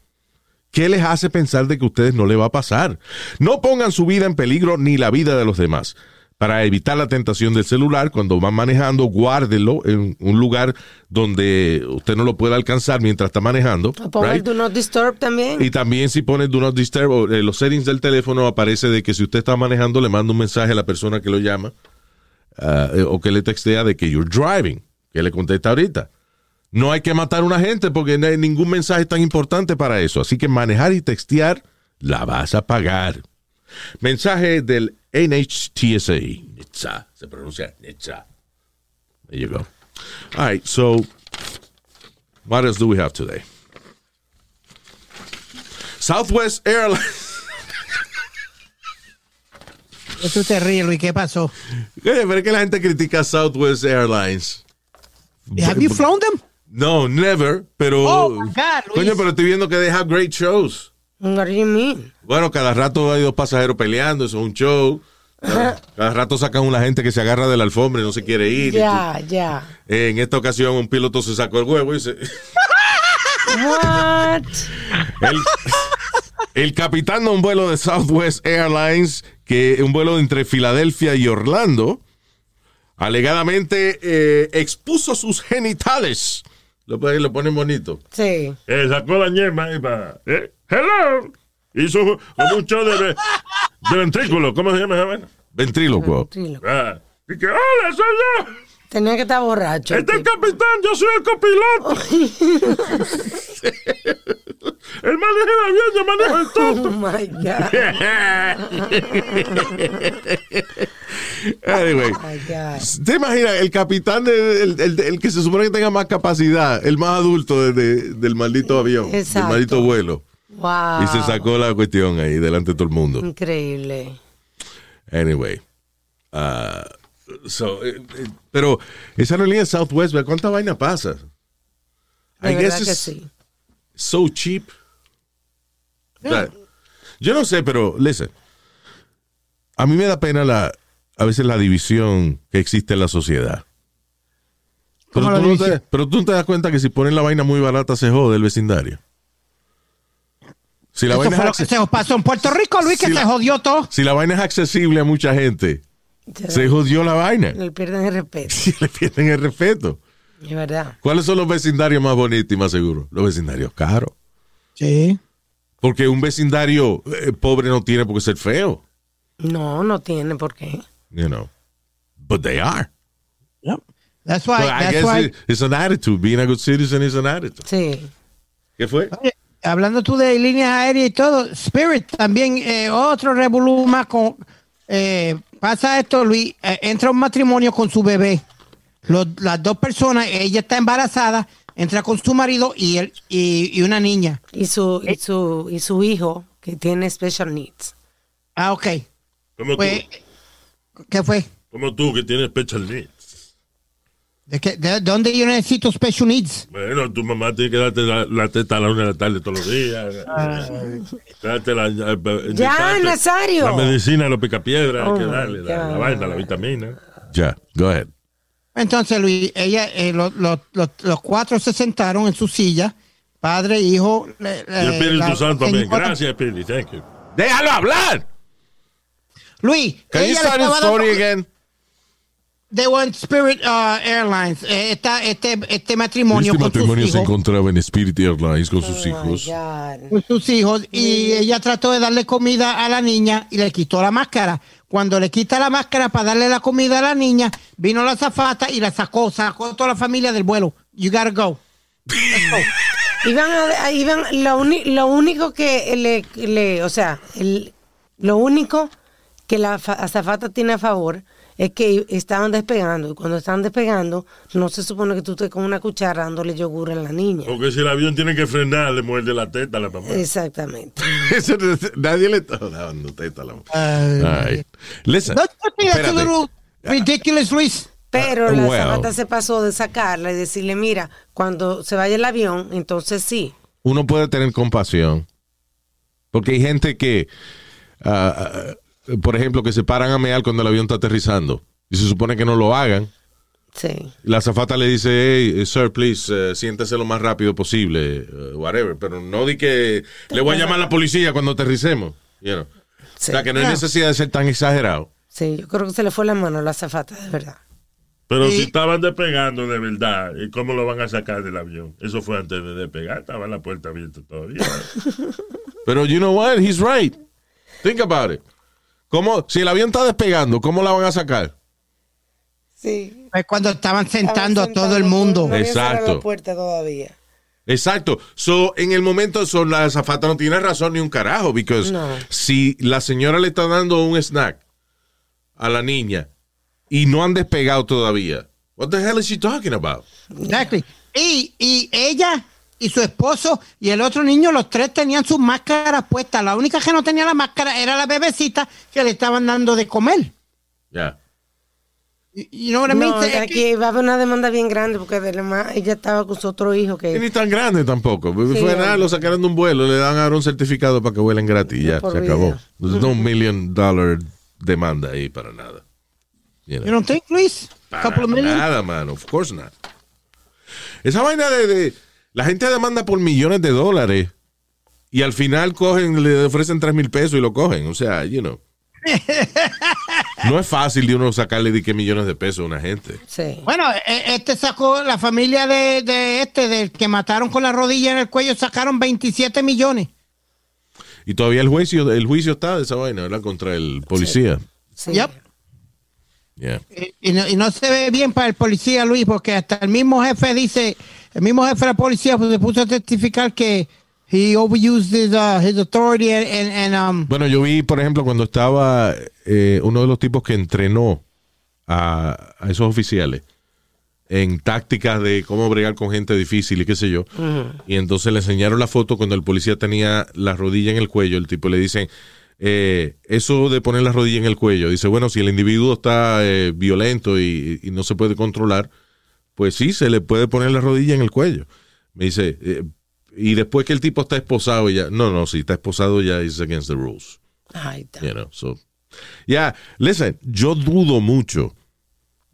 ¿Qué les hace pensar de que a ustedes no le va a pasar? No pongan su vida en peligro ni la vida de los demás. Para evitar la tentación del celular, cuando van manejando, guárdenlo en un lugar donde usted no lo pueda alcanzar mientras está manejando. Ponga el right? Do Not Disturb también. Y también si pone Do Not Disturb, o, eh, los settings del teléfono aparece de que si usted está manejando, le manda un mensaje a la persona que lo llama eh, o que le textea de que you're driving, que le contesta ahorita. No hay que matar a una gente porque no hay ningún mensaje tan importante para eso. Así que manejar y textear la vas a pagar. Mensaje del NHTSA. NHTSA. Se pronuncia NHTSA. There you go. All right, so what else do we have today? Southwest Airlines. ¿Qué tú te ríes, Luis? ¿Qué pasó? Oye, pero es que la gente critica a Southwest Airlines. Have you flown them? No, never, pero. Oh, my God, Luis. Coño, pero estoy viendo que they have great shows. What do you mean? Bueno, cada rato hay dos pasajeros peleando, eso es un show. Cada, cada rato sacan una gente que se agarra de la alfombra y no se quiere ir. Ya, ya. Eh, En esta ocasión un piloto se sacó el huevo y se... What? El, el capitán de un vuelo de Southwest Airlines, que un vuelo entre Filadelfia y Orlando, alegadamente eh, expuso sus genitales. Lo, ponen- lo ponen bonito. Sí. Eh, sacó la ñema y va. Eh, hello. Hizo show de, de ventrículo. ¿Cómo se llama esa vaina? Ventrílocuo. Tranquilo. Ah, y que, hola, soy yo. Tenía que estar borracho. Este es el capitán, yo soy el copiloto. Él maneja el avión, yo manejo el Oh tonto. my God. Anyway. Oh my God. ¿Te imaginas? El capitán, de- el, el- el que se supone que tenga más capacidad, el más adulto de- de- del maldito avión, Exacto. del maldito vuelo. Wow. Y se sacó la cuestión ahí delante de todo el mundo. Increíble. Anyway. ah, so, eh, eh, pero esa aerolínea Southwest. ¿cuánta vaina pasa? De I verdad guess que sí. so cheap. Yo no sé, pero listen. A mí me da pena la, a veces la división que existe en la sociedad. Pero ¿Cómo la tú, no te, pero tú no te das cuenta que si ponen la vaina muy barata se jode el vecindario. Si la, vaina fue es lo que se pasó en Puerto Rico, Luis, que Sí, se la- jodió todo. si la vaina es accesible a mucha gente, Se se jodió la vaina. Le pierden el respeto. Si le pierden el respeto. Es verdad. ¿Cuáles son los vecindarios más bonitos y más seguros? Los vecindarios caros. Sí. Porque un vecindario eh, pobre no tiene por qué ser feo. No, no tiene por qué. You know. But they are. That's why, But I that's guess why. it- it's an attitude. Being a good citizen is an attitude. Sí. ¿Qué fue? Oye, hablando tú de líneas aéreas y todo, Spirit también, eh, otro revolú más con. eh, pasa esto, Luis, eh, entra un matrimonio con su bebé. Los- las dos personas, ella está embarazada, entra con su marido y, él, y, y una niña. Y su, y su, y su hijo, que tiene special needs. Ah, ok. Como Pues, tú, ¿qué fue? como tú que tienes special needs. ¿De, qué- de dónde yo necesito special needs? Bueno, tu mamá tiene que darte la, la teta a la una de la tarde todos los días. Darte la, Ya, inyectarte Nazario. La medicina, los picapiedras, Oh hay que my darle, la, la vaina, la vitamina. Ya, go ahead. Entonces, Luis, ella, eh, los, los- los- los cuatro se sentaron en su silla, padre, hijo. le- Y le- Espíritu la Santo también. señora- Gracias, Espíritu. Thank you. ¡Déjalo hablar! Luis, Can you ella le start the estaba story dando- again? De One Spirit uh, Airlines. Eh, esta- este, este matrimonio Este con matrimonio sus se hijos. encontraba en Spirit Airlines con sus Oh, hijos. con sus hijos y ella trató de darle comida a la niña y le quitó la máscara. Cuando le quita la máscara para darle la comida a la niña, vino la zafata y la sacó, sacó toda la familia del vuelo. You gotta go. Let's go. Iban a, iban, lo, uni- lo único que le, le- o sea, el- lo único que la fa- azafata tiene a favor es que estaban despegando y cuando estaban despegando no se supone que tú estés con una cuchara dándole yogur a la niña. Porque si el avión tiene que frenar, le muerde la teta a la mamá. Exactamente. Eso no- Nadie le está dando teta a la. Uh, All right. Listen. Espérate. little ridiculous, Luis? Pero Ah, la well. azafata se pasó de sacarla y decirle, mira, cuando se vaya el avión, entonces sí. uno puede tener compasión. Porque hay gente que, ah, por ejemplo, que se paran a mear cuando el avión está aterrizando. Y se supone que no lo hagan. Sí. La azafata le dice, hey, sir, please, eh, siéntese lo más rápido posible, eh, whatever. Pero no di que le voy a llamar a la policía cuando aterricemos. you know. Sí. O sea, que no hay necesidad de ser tan exagerado. Sí, yo creo que se le fue la mano a la azafata, de verdad. Pero si estaban despegando de verdad, ¿y cómo lo van a sacar del avión? Eso fue antes de despegar, estaba la puerta abierta todavía. Pero you know what? He's right. Think about it. ¿Cómo, si el avión está despegando, ¿cómo la van a sacar? Sí. Fue cuando estaban sentando a todo el mundo. Exacto. la puerta todavía. Exacto. So, en el momento, so, la azafata no tiene razón ni un carajo, because No. si la señora le está dando un snack a la niña y no han despegado todavía, what the hell is she talking about? Exactly. Y, y ella y su esposo y el otro niño, los tres tenían sus máscaras puestas. La única que no tenía la máscara era la bebecita que le estaban dando de comer. Yeah. Y y know what I mean? No, Es que- aquí va a haber una demanda bien grande porque además ella estaba con su otro hijo Y que... ni tan grande tampoco. Sí, Fue nada, lo sacaron de un vuelo, le dan ahora un certificado para que vuelen gratis. y Ya, se vida. acabó. No million dollar demanda ahí para nada. You know. You don't think, Luis? A Para couple of million? nada, man. Of course not. Esa vaina de, de- La gente demanda por millones de dólares y al final cogen, le ofrecen tres mil pesos y lo cogen. O sea, you know. No es fácil de uno sacarle de qué millones de pesos a una gente. Sí. Bueno, e- este sacó, la familia de, de este, del que mataron con la rodilla en el cuello, sacaron 27 millones. Y todavía el juicio, el juicio está de esa vaina, ¿verdad? Contra el policía. sí. Yep. Yeah. Y, y no, y no se ve bien para el policía, Luis, porque hasta el mismo jefe dice, el mismo jefe de la policía pues, se puso a testificar que he overused his, uh, his authority and, and, and, um, Bueno, yo vi, por ejemplo, cuando estaba eh, uno de los tipos que entrenó a, a esos oficiales en tácticas de cómo bregar con gente difícil y qué sé yo. Y entonces le enseñaron la foto cuando el policía tenía la rodilla en el cuello. El tipo le dicen, eh, eso de poner la rodilla en el cuello. Dice, bueno, si el individuo está eh, violento y, y no se puede controlar, pues sí, se le puede poner la rodilla en el cuello. Me dice, eh, y después que el tipo está esposado ya, no, no, si está esposado ya es against the rules. Ay. You know, so. Yeah, listen, yo dudo mucho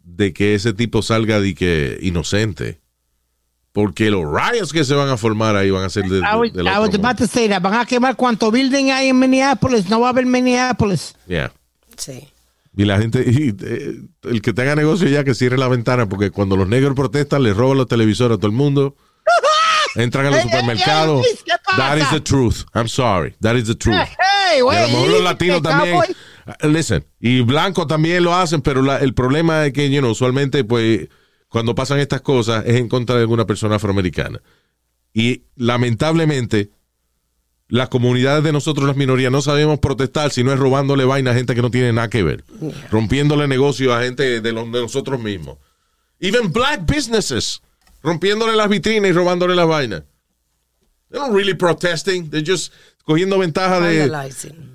de que ese tipo salga de que inocente. Porque los riots que se van a formar ahí van a ser de, I was, del I was mundo. about to say that. Van a quemar cuánto building hay en Minneapolis. No va a haber Minneapolis. Yeah. Sí. Y la gente, y, eh, el que tenga negocio ya que cierre la ventana, porque cuando los negros protestan, les roban los televisores a todo el mundo. Entran a los Hey, hey, supermercados. hey. That is the truth. I'm sorry. That is the truth. Hey, Y a güey. lo mejor los latinos también. uh, Listen, y blancos también lo hacen, pero la- el problema es que, you know, usualmente, pues, cuando pasan estas cosas es en contra de alguna persona afroamericana. Y lamentablemente, las comunidades de nosotros, las minorías, no sabemos protestar si no es robándole vaina a gente que no tiene nada que ver. Rompiéndole negocio a gente de, los- de nosotros mismos. Even black businesses. Rompiéndole las vitrinas y robándole las vainas. They're not really protesting. They're just cogiendo ventaja de,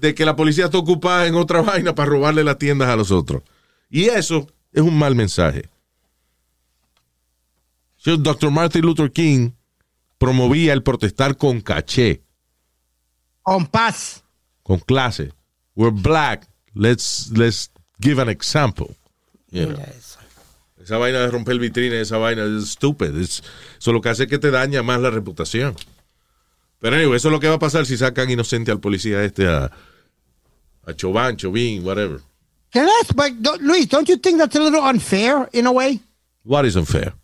de que la policía está ocupada en otra vaina para robarle las tiendas a los otros. Y eso es un mal mensaje. Dr. Martin Luther King promovía el protestar con caché, Con paz. con clase. We're black. Let's, let's give an example. You know. Esa vaina de romper vitrina, esa vaina es stupid. Es- Eso lo que hace es que te daña más la reputación. Pero anyway, eso es lo que va a pasar si sacan inocente al policía este a, a Choban, Chobin, whatever. Can I ask, but, Luis, don't you think that's a little unfair in a way? What is unfair?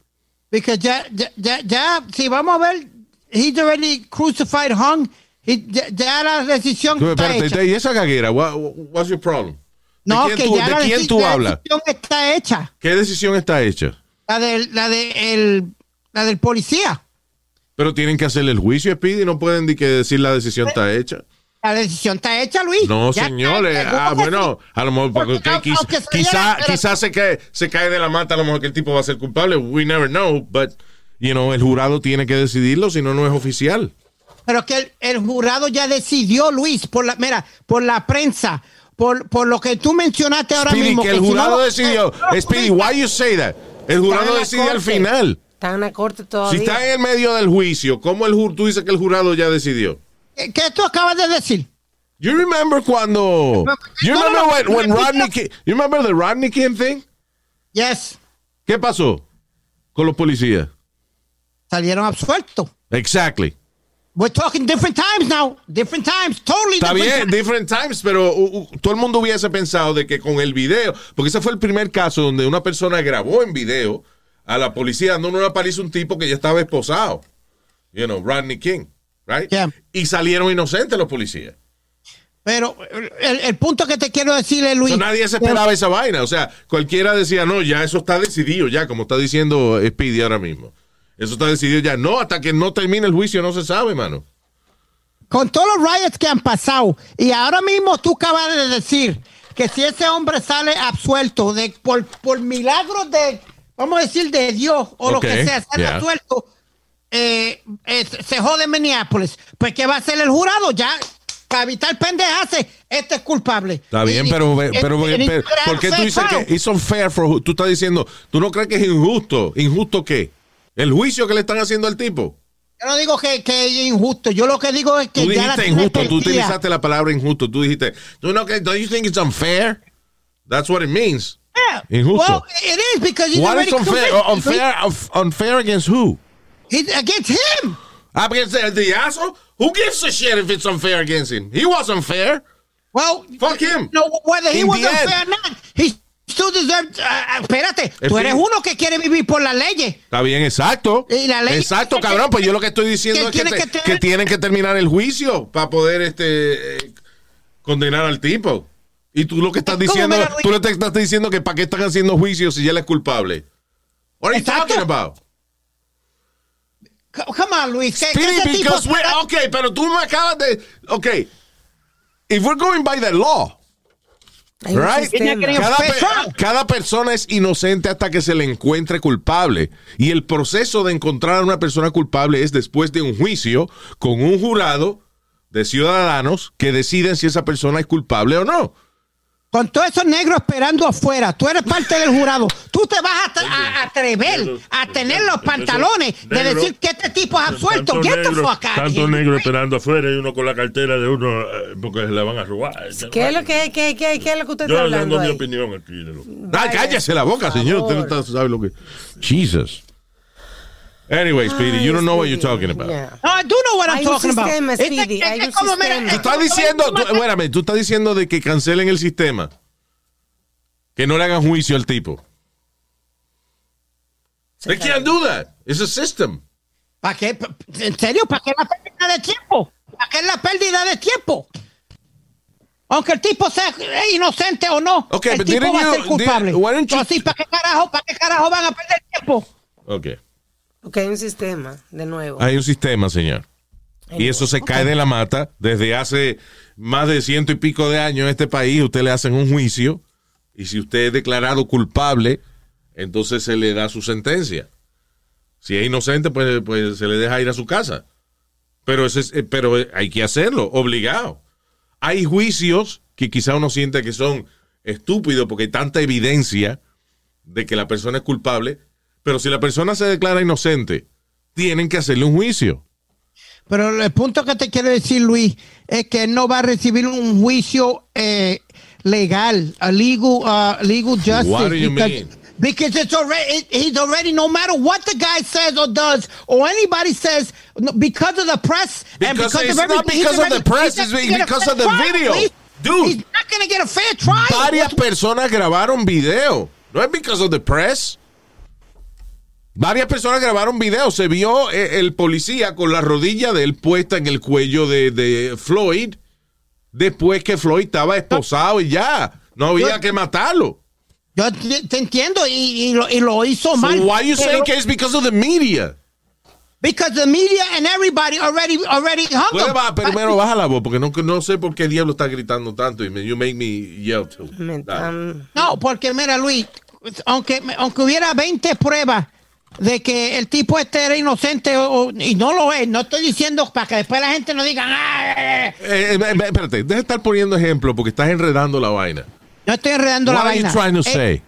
Because ya, ya, ya, ya, si vamos a ver, he's already crucified, hung. He- ya, ya la decisión Tú, está espérate, hecha. ¿y esa gaguera? What- what's your problem? ¿De No, quién que tú, ya de la, quién tú la hablas? decisión está hecha. ¿Qué decisión está hecha? La, de, la, de el, la del policía. Pero tienen que hacerle el juicio, Speedy, no pueden ni que decir la decisión está hecha. La decisión está hecha, Luis. No, Ya señores. está, Ah, bueno, a lo mejor porque, Porque quiz- aunque se quizá, pero- quizá se cae, se cae de la mata, a lo mejor que el tipo va a ser culpable. We never know, but you know, el jurado tiene que decidirlo, si no no es oficial. Pero que el, el jurado ya decidió, Luis, por la, mira, por la prensa, por, por lo que tú mencionaste ahora Speedy, mismo. que el si no jurado decidió. no, Speedy, why you say that? El Están jurado en la decide al corte. final. Están en la corte Si todavía. está en el medio del juicio, ¿cómo el tú dices que el jurado ya decidió? ¿Qué qué tú acabas de decir? You remember cuando You remember when, when Rodney. King, You remember the Rodney King thing? Yes. ¿Qué pasó con los policías? Salieron absueltos. Exactly. We're talking different times now. Different times. Totally Está different bien, times. different times, pero uh, uh, todo el mundo hubiese pensado de que con el video, porque ese fue el primer caso donde una persona grabó en video a la policía dando una paliza a un tipo que ya estaba esposado. You know, Rodney King, right? Yeah. Y salieron inocentes los policías. Pero el, el punto que te quiero decirle, Luis. So, nadie se esperaba esa vaina. O sea, cualquiera decía, no, ya eso está decidido, ya, como está diciendo Speedy ahora mismo. Eso está decidido ya. No, hasta que no termine el juicio no se sabe, mano. con todos los riots que han pasado, y ahora mismo tú acabas de decir que si ese hombre sale absuelto de, por, por milagros de, vamos a decir, de Dios o lo que sea, sale yeah. absuelto, eh, eh, se jode en Minneapolis. Pues, ¿qué va a hacer el jurado? Ya, para evitar pendejarse, este es culpable. Está bien, Y- pero, y- pero, y- pero, y- ¿por qué tú dices trial. que it's unfair for? Tú estás diciendo, ¿tú no crees que es injusto? ¿Injusto qué? ¿El juicio que le están haciendo al tipo? Yo no digo que, que es injusto, yo lo que digo es que Tú ya la dijiste injusto, tú utilizaste la palabra injusto. Tú dijiste, ¿tú no crees? ¿Do you think it's unfair? That's what it means. Yeah. Injusto. Well, it is because he's What is unfair? Unfair, unf- unfair against who? He's against him. Ah, because the asshole? Who gives a shit if it's unfair against him? He wasn't fair. Well, Fuck him. No, whether he In was unfair or not, he still deserved. Uh, espérate, En tú fin. eres uno que quiere vivir por las leyes. Está bien, exacto. Y la ley- exacto, cabrón. Pues yo lo que estoy diciendo Que es que, te- que que tienen que terminar el juicio para poder este eh, condenar al tipo. Y tú lo que estás diciendo, tú le estás diciendo que para qué están haciendo juicios si ya él es culpable. What are you talking about? Come on, Luis. ¿Qué, qué Speedy, tipo because we're, okay, pero tú me acabas de, okay, if we're going by the law, Right. cada, pe- cada persona es inocente hasta que se le encuentre culpable. Y el proceso de encontrar a una persona culpable es después de un juicio con un jurado de ciudadanos que deciden si esa persona es culpable o no. Con todos esos negros esperando afuera, tú eres parte del jurado. Tú te vas a, tra- a- a atrever a tener los pantalones de decir que este tipo es absuelto. Negro- fuck out of Tanto negro esperando afuera y uno con la cartera de uno eh, porque se la van a robar. ¿Qué es lo que, qué, qué, qué es lo que usted Yo está hablando dando mi opinión aquí. de lo- Ay, Vaya, cállese la boca, señor. Usted no sabe lo que. Jesus. Anyway, Speedy, you don't know what you're talking about. Yeah. No, I do know what I'm Hay talking about. sistema, Es- Speedy, es- hay es un como, mira, sistema. Tú estás diciendo, tú, espérame, tú estás diciendo de que cancelen el sistema. Que no le hagan juicio al tipo. They can't do that. It's a system. ¿Para qué? ¿En serio? ¿Para qué la pérdida de tiempo? ¿Para qué la pérdida de tiempo? Aunque el tipo sea eh, inocente o no, Ok, el but tipo didn't va a you- ser culpable. did- why don't you- Entonces, ¿para qué carajo, para qué carajo van a perder tiempo? Ok. Porque hay un sistema, de nuevo. Hay un sistema, señor. Y eso se cae de la mata. Desde hace más de ciento y pico de años en este país, usted le hacen un juicio. Y si usted es declarado culpable, entonces se le da su sentencia. Si es inocente, pues, pues se le deja ir a su casa. Pero, ese es- eh, pero hay que hacerlo, obligado. Hay juicios que quizá uno siente que son estúpidos porque hay tanta evidencia de que la persona es culpable. Pero si la persona se declara inocente, tienen que hacerle un juicio. Pero el punto que te quiero decir, Luis, es que él no va a recibir un juicio eh, legal, a legal, uh, legal justice. What do you because, mean? Because it's already, it- he's already, no matter what the guy says or does, or anybody says, because of the press and Because because it's of not everything, he's because of already- the press, not it's gonna because fair of the trial, video. Dude. He's not going to get a fair trial. Varias personas grabaron video. No es because of the press. Varias personas grabaron video. Se vio eh, el policía con la rodilla de él puesta en el cuello de, de Floyd después que Floyd estaba esposado y ya. No había Yo- que matarlo. Yo te, entiendo y, y lo, y lo hizo So mal. why you saying que es because of the media? Because the media and everybody already, already hung Puede him. ba- primero baja la voz porque no, no sé por qué diablo está gritando tanto y me, you make me yell too. Um, No, porque mira, Luis, aunque, aunque hubiera 20 pruebas de que el tipo este era inocente o- y no lo es. No estoy diciendo para que después la gente no diga, "Ah, eh, eh". Eh, eh, espérate, deja de estar poniendo ejemplo porque estás enredando la vaina. no estoy enredando What la are you vaina. trying to say?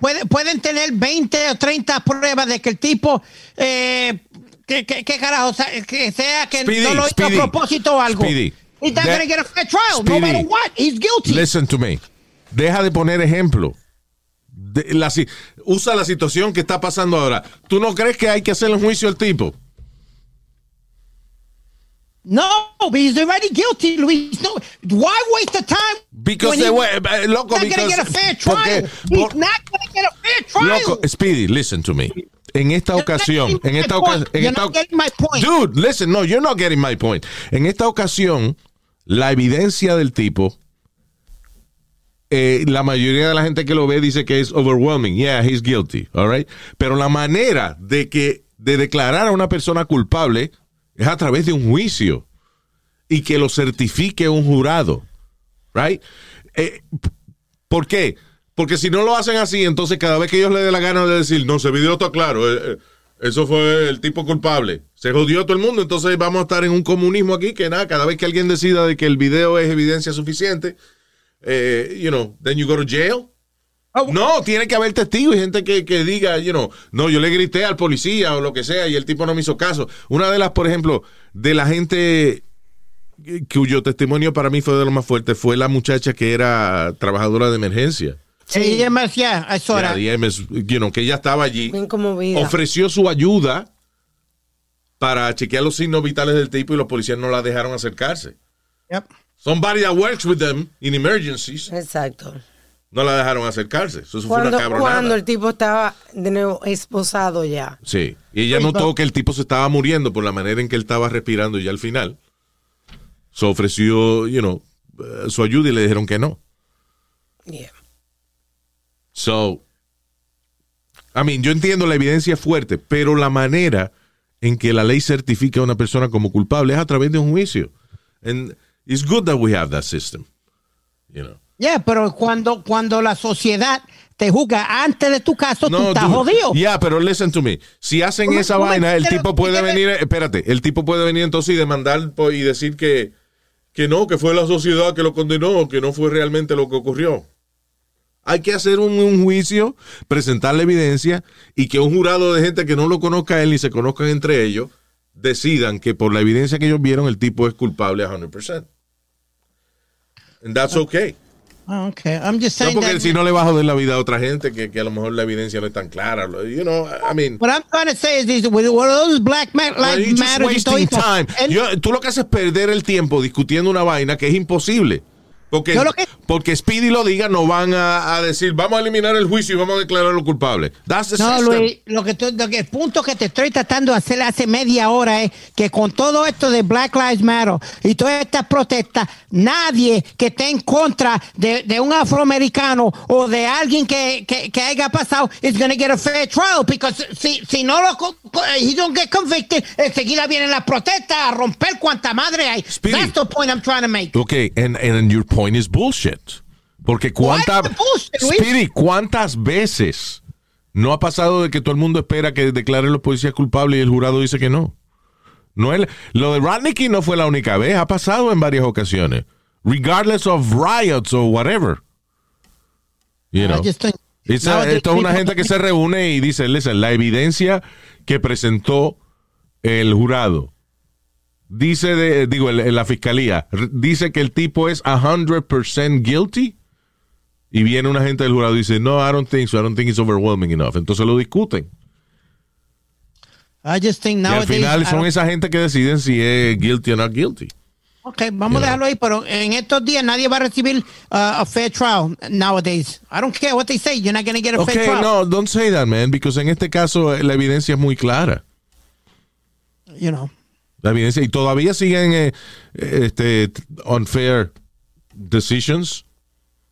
puede- pueden tener 20 o 30 pruebas de que el tipo, eh, que, que, que carajo, que sea que Speedy, no lo hizo a propósito o algo. Speedy. He's not That- gonna get a fair trial, Speedy. no matter what. He's guilty. Listen to me. Deja de poner ejemplo. De- la si- usa la situación que está pasando ahora. ¿Tú no crees que hay que hacerle un juicio al tipo? No, but he's already guilty, Luis. No, why waste the time? Because they he- were- eh, loco, he's not gonna because- get a fair trial. porque- he's not gonna get a fair trial. Loco, Speedy, listen to me. En esta ocasión, en esta ocasión, en esta not oc- getting my point. Dude, listen, no, you're not getting my point. En esta ocasión, la evidencia del tipo, eh, la mayoría de la gente que lo ve dice que es overwhelming. Yeah, he's guilty, all right. Pero la manera de que de declarar a una persona culpable es a través de un juicio y que lo certifique un jurado, right? Eh, ¿Por qué? Porque si no lo hacen así, entonces cada vez que ellos le dé la gana de decir, no, ese video está claro, eh, eso fue el tipo culpable, se jodió todo el mundo, entonces vamos a estar en un comunismo aquí que nada, cada vez que alguien decida de que el video es evidencia suficiente, eh, you know, then you go to jail. Oh. No, tiene que haber testigos y gente que, que diga, you know, no, yo le grité al policía o lo que sea y el tipo no me hizo caso. Una de las, por ejemplo, de la gente cuyo testimonio para mí fue de lo más fuerte fue la muchacha que era trabajadora de emergencia. Sí, Ya, that. the MS, you know, que ella estaba allí, Bien ofreció su ayuda para chequear los signos vitales del tipo y los policías no la dejaron acercarse. Yep. Somebody that works with them in emergencies Exacto. no la dejaron acercarse. Eso fue Cuando, una cabronada. cuando el tipo estaba de nuevo esposado ya. Sí, y ella notó que el tipo se estaba muriendo por la manera en que él estaba respirando y al final se ofreció, you know, eh, su ayuda y le dijeron que no. Yeah. So, I mean, yo entiendo la evidencia fuerte, pero la manera en que la ley certifica a una persona como culpable es a través de un juicio. And it's good that we have that system. You know. Yeah, pero cuando, cuando la sociedad te juzga antes de tu caso, tú estás dude. jodido. Yeah, pero listen to me. Si hacen ¿Cómo- esa vaina, el tipo puede venir, espérate, el tipo puede venir entonces y demandar y decir que, que no, que fue la sociedad que lo condenó, que no fue realmente lo que ocurrió. Hay que hacer un, un juicio, presentar la evidencia y que un jurado de gente que no lo conozca a él ni se conozcan entre ellos decidan que por la evidencia que ellos vieron el tipo es culpable a 100%. And that's okay. Ah, okay. I'm just No saying porque that- si no le va a joder la vida a otra gente que, que a lo mejor la evidencia no es tan clara. You know, I mean... What I'm trying to say is these of those black ma- Well, lives you're just matter y todo time. Yo- tú lo que haces es perder el tiempo discutiendo una vaina que es imposible. Porque, que- porque Speedy lo diga, no van a, a decir, vamos a eliminar el juicio y vamos a declararlo culpable. That's the No. Luis, lo que, lo que- el punto que te estoy tratando de hacer hace media hora es que con todo esto de Black Lives Matter y todas estas protestas, nadie que esté en contra de, de un afroamericano o de alguien que, que, que haya pasado is going to get a fair trial because si, si no lo he don't get convicted, enseguida vienen las protestas a romper cuanta madre hay. Speedy. That's the point I'm trying to make. Ok, and, and your point is bullshit. Porque cuántas... Speedy, ¿cuántas veces no ha pasado de que todo el mundo espera que declaren los policías culpables y el jurado dice que no? No es, lo de Rodney no fue la única vez, ha pasado en varias ocasiones. Regardless of riots or whatever. You know. I just think- It's a- nowadays esto es una gente que se reúne y dice, listen, la evidencia que presentó el jurado dice de, digo, el- la fiscalía, dice que el tipo es 100% guilty y viene una gente del jurado y dice, no, I don't think so, I don't think it's overwhelming enough. Entonces lo discuten. I just think y al nowadays, final I son esa gente que deciden si es guilty o not guilty. Ok, vamos a dejarlo ahí, pero en estos días nadie va a recibir uh, a fair trial nowadays. I don't care what they say, you're not going to get a Ok, fair trial. no, don't say that, man, because en este caso eh, la evidencia es muy clara. You know. La evidencia, y todavía siguen eh, este, unfair decisions.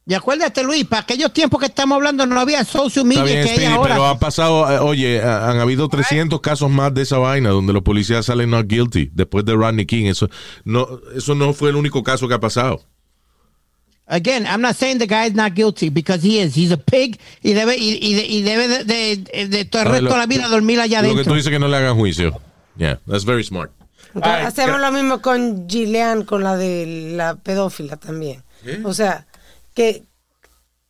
Y acuérdate, Luis, para aquellos tiempos que estamos hablando no había social media bien, que hay ahora. pero ha pasado, eh, oye, ha- han habido 300 casos más de esa vaina donde los policías salen not guilty después de Rodney King. Eso no, eso no fue el único caso que ha pasado. Again, I'm not saying the guy is not guilty because he is. He's a pig y debe, y, y de- y debe de, de- de todo el resto de la vida dormir allá Lo que tú adentro. dices que no le hagan juicio. Yeah, that's very smart. Entonces, Ay, hacemos lo mismo con Gillian, con la de la pedófila también. ¿Qué? O sea, que.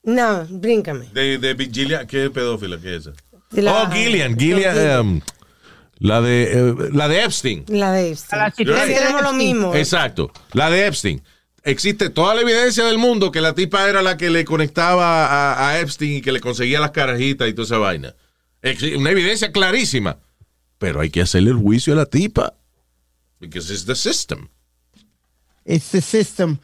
No, bríncame. De, de Gillian, ¿qué pedófila? ¿Qué es esa? La- oh, Gillian, Gillian, Gillian. um, la de, eh, la de Epstein. La de Epstein. La lo mismo. Exacto, la de Epstein. Existe toda la evidencia del mundo que la tipa era la que le conectaba a, a Epstein y que le conseguía las carajitas y toda esa vaina. Exi- Una evidencia clarísima. Pero hay que hacerle el juicio a la tipa. Because it's the system. It's the system,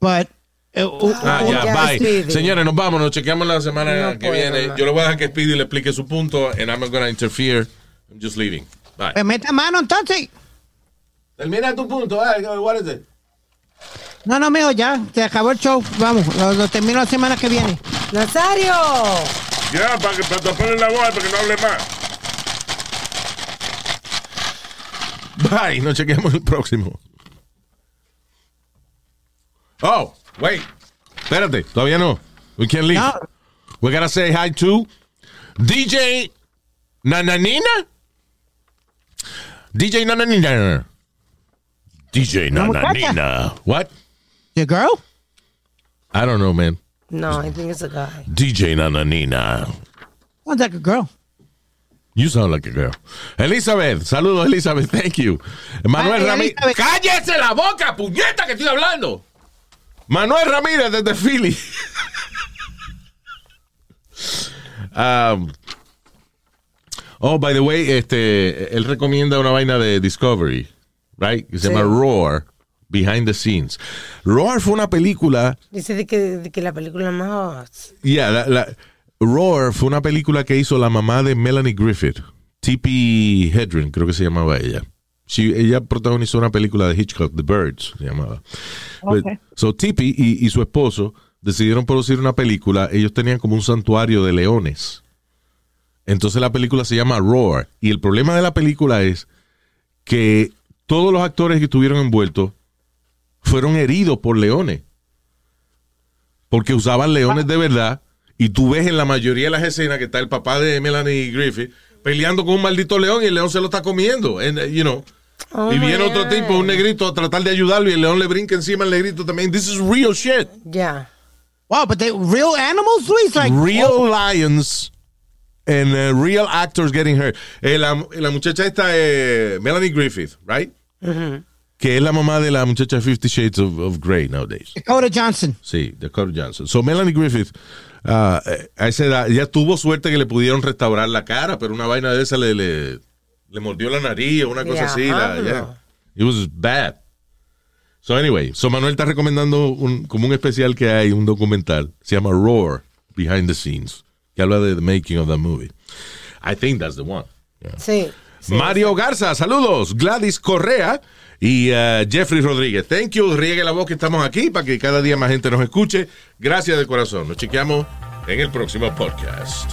but uh, uh, Ah, Oh, ya, ya, bye. Speedy. Señores, nos vamos, nos chequeamos la semana No que viene. Yo le voy a dejar que Speedy le explique su punto and I'm not gonna interfere. I'm just leaving. Bye. pues meta mano entonces. Termina tu punto. What is it? No, no, mijo, ya, se acabó el show. Vamos, lo, lo termino la semana que viene. ¡Nazario! Ya, para que para taparle la boca, para que no hable más. Bye, nos chequeamos el próximo. Oh, wait. Espérate, todavía no. We can't leave. No. We gotta say hi to DJ Nananina. DJ Nananina. DJ Una muchacha. Nananina. What? The girl? I don't know, man. No, I think it's a guy. DJ Nananina. Sounds like a girl. You sound like a girl. Elizabeth, saludos, Elizabeth. Thank you. Manuel Ramírez. ¡Cállese la boca, puñeta, que estoy hablando! Manuel Ramírez desde Philly. Um, oh, by the way, este, él recomienda una vaina de Discovery, right? Que se Sí. llama Roar, Behind the Scenes. Roar fue una película Dice de que, de que la película más. Yeah, la, la- Roar fue una película que hizo la mamá de Melanie Griffith, Tippi Hedren, creo que se llamaba ella. She- ella protagonizó una película de Hitchcock, The Birds, se llamaba. But- so Tippi y, y su esposo decidieron producir una película. Ellos tenían como un santuario de leones. Entonces la película se llama Roar. Y el problema de la película es que todos los actores que estuvieron envueltos fueron heridos por leones porque usaban leones de verdad. Y tú ves en la mayoría de las escenas que está el papá de Melanie Griffith peleando con un maldito león y el león se lo está comiendo. And, uh, you know. Oh y viene otro God. tipo, un negrito, a tratar de ayudarlo y el león le brinca encima al negrito también. This is real shit. Ya. Wow, but they real animals, Luis? Like, real oh, lions and uh, real actors getting hurt. Eh, la, la muchacha esta, eh, Melanie Griffith, right? Que es la mamá de la muchacha de Fifty Shades of, of Grey nowadays. Dakota Johnson. Sí, Dakota Johnson. So Melanie Griffith, a esa edad, ya tuvo suerte que le pudieron restaurar la cara, pero una vaina de esa le, le, le mordió la nariz o una cosa así. La, Diablo. yeah. It was bad. So anyway, so Manuel está recomendando un, como un especial que hay, un documental, se llama Roar, Behind the Scenes, que habla de the making of the movie. I think that's the one. Yeah. Sí. sí. Mario Garza, saludos. Gladys Correa y uh, Jeffrey Rodríguez. Thank you. Riegue la voz que estamos aquí para que cada día más gente nos escuche. Gracias de corazón. Nos chequeamos en el próximo podcast.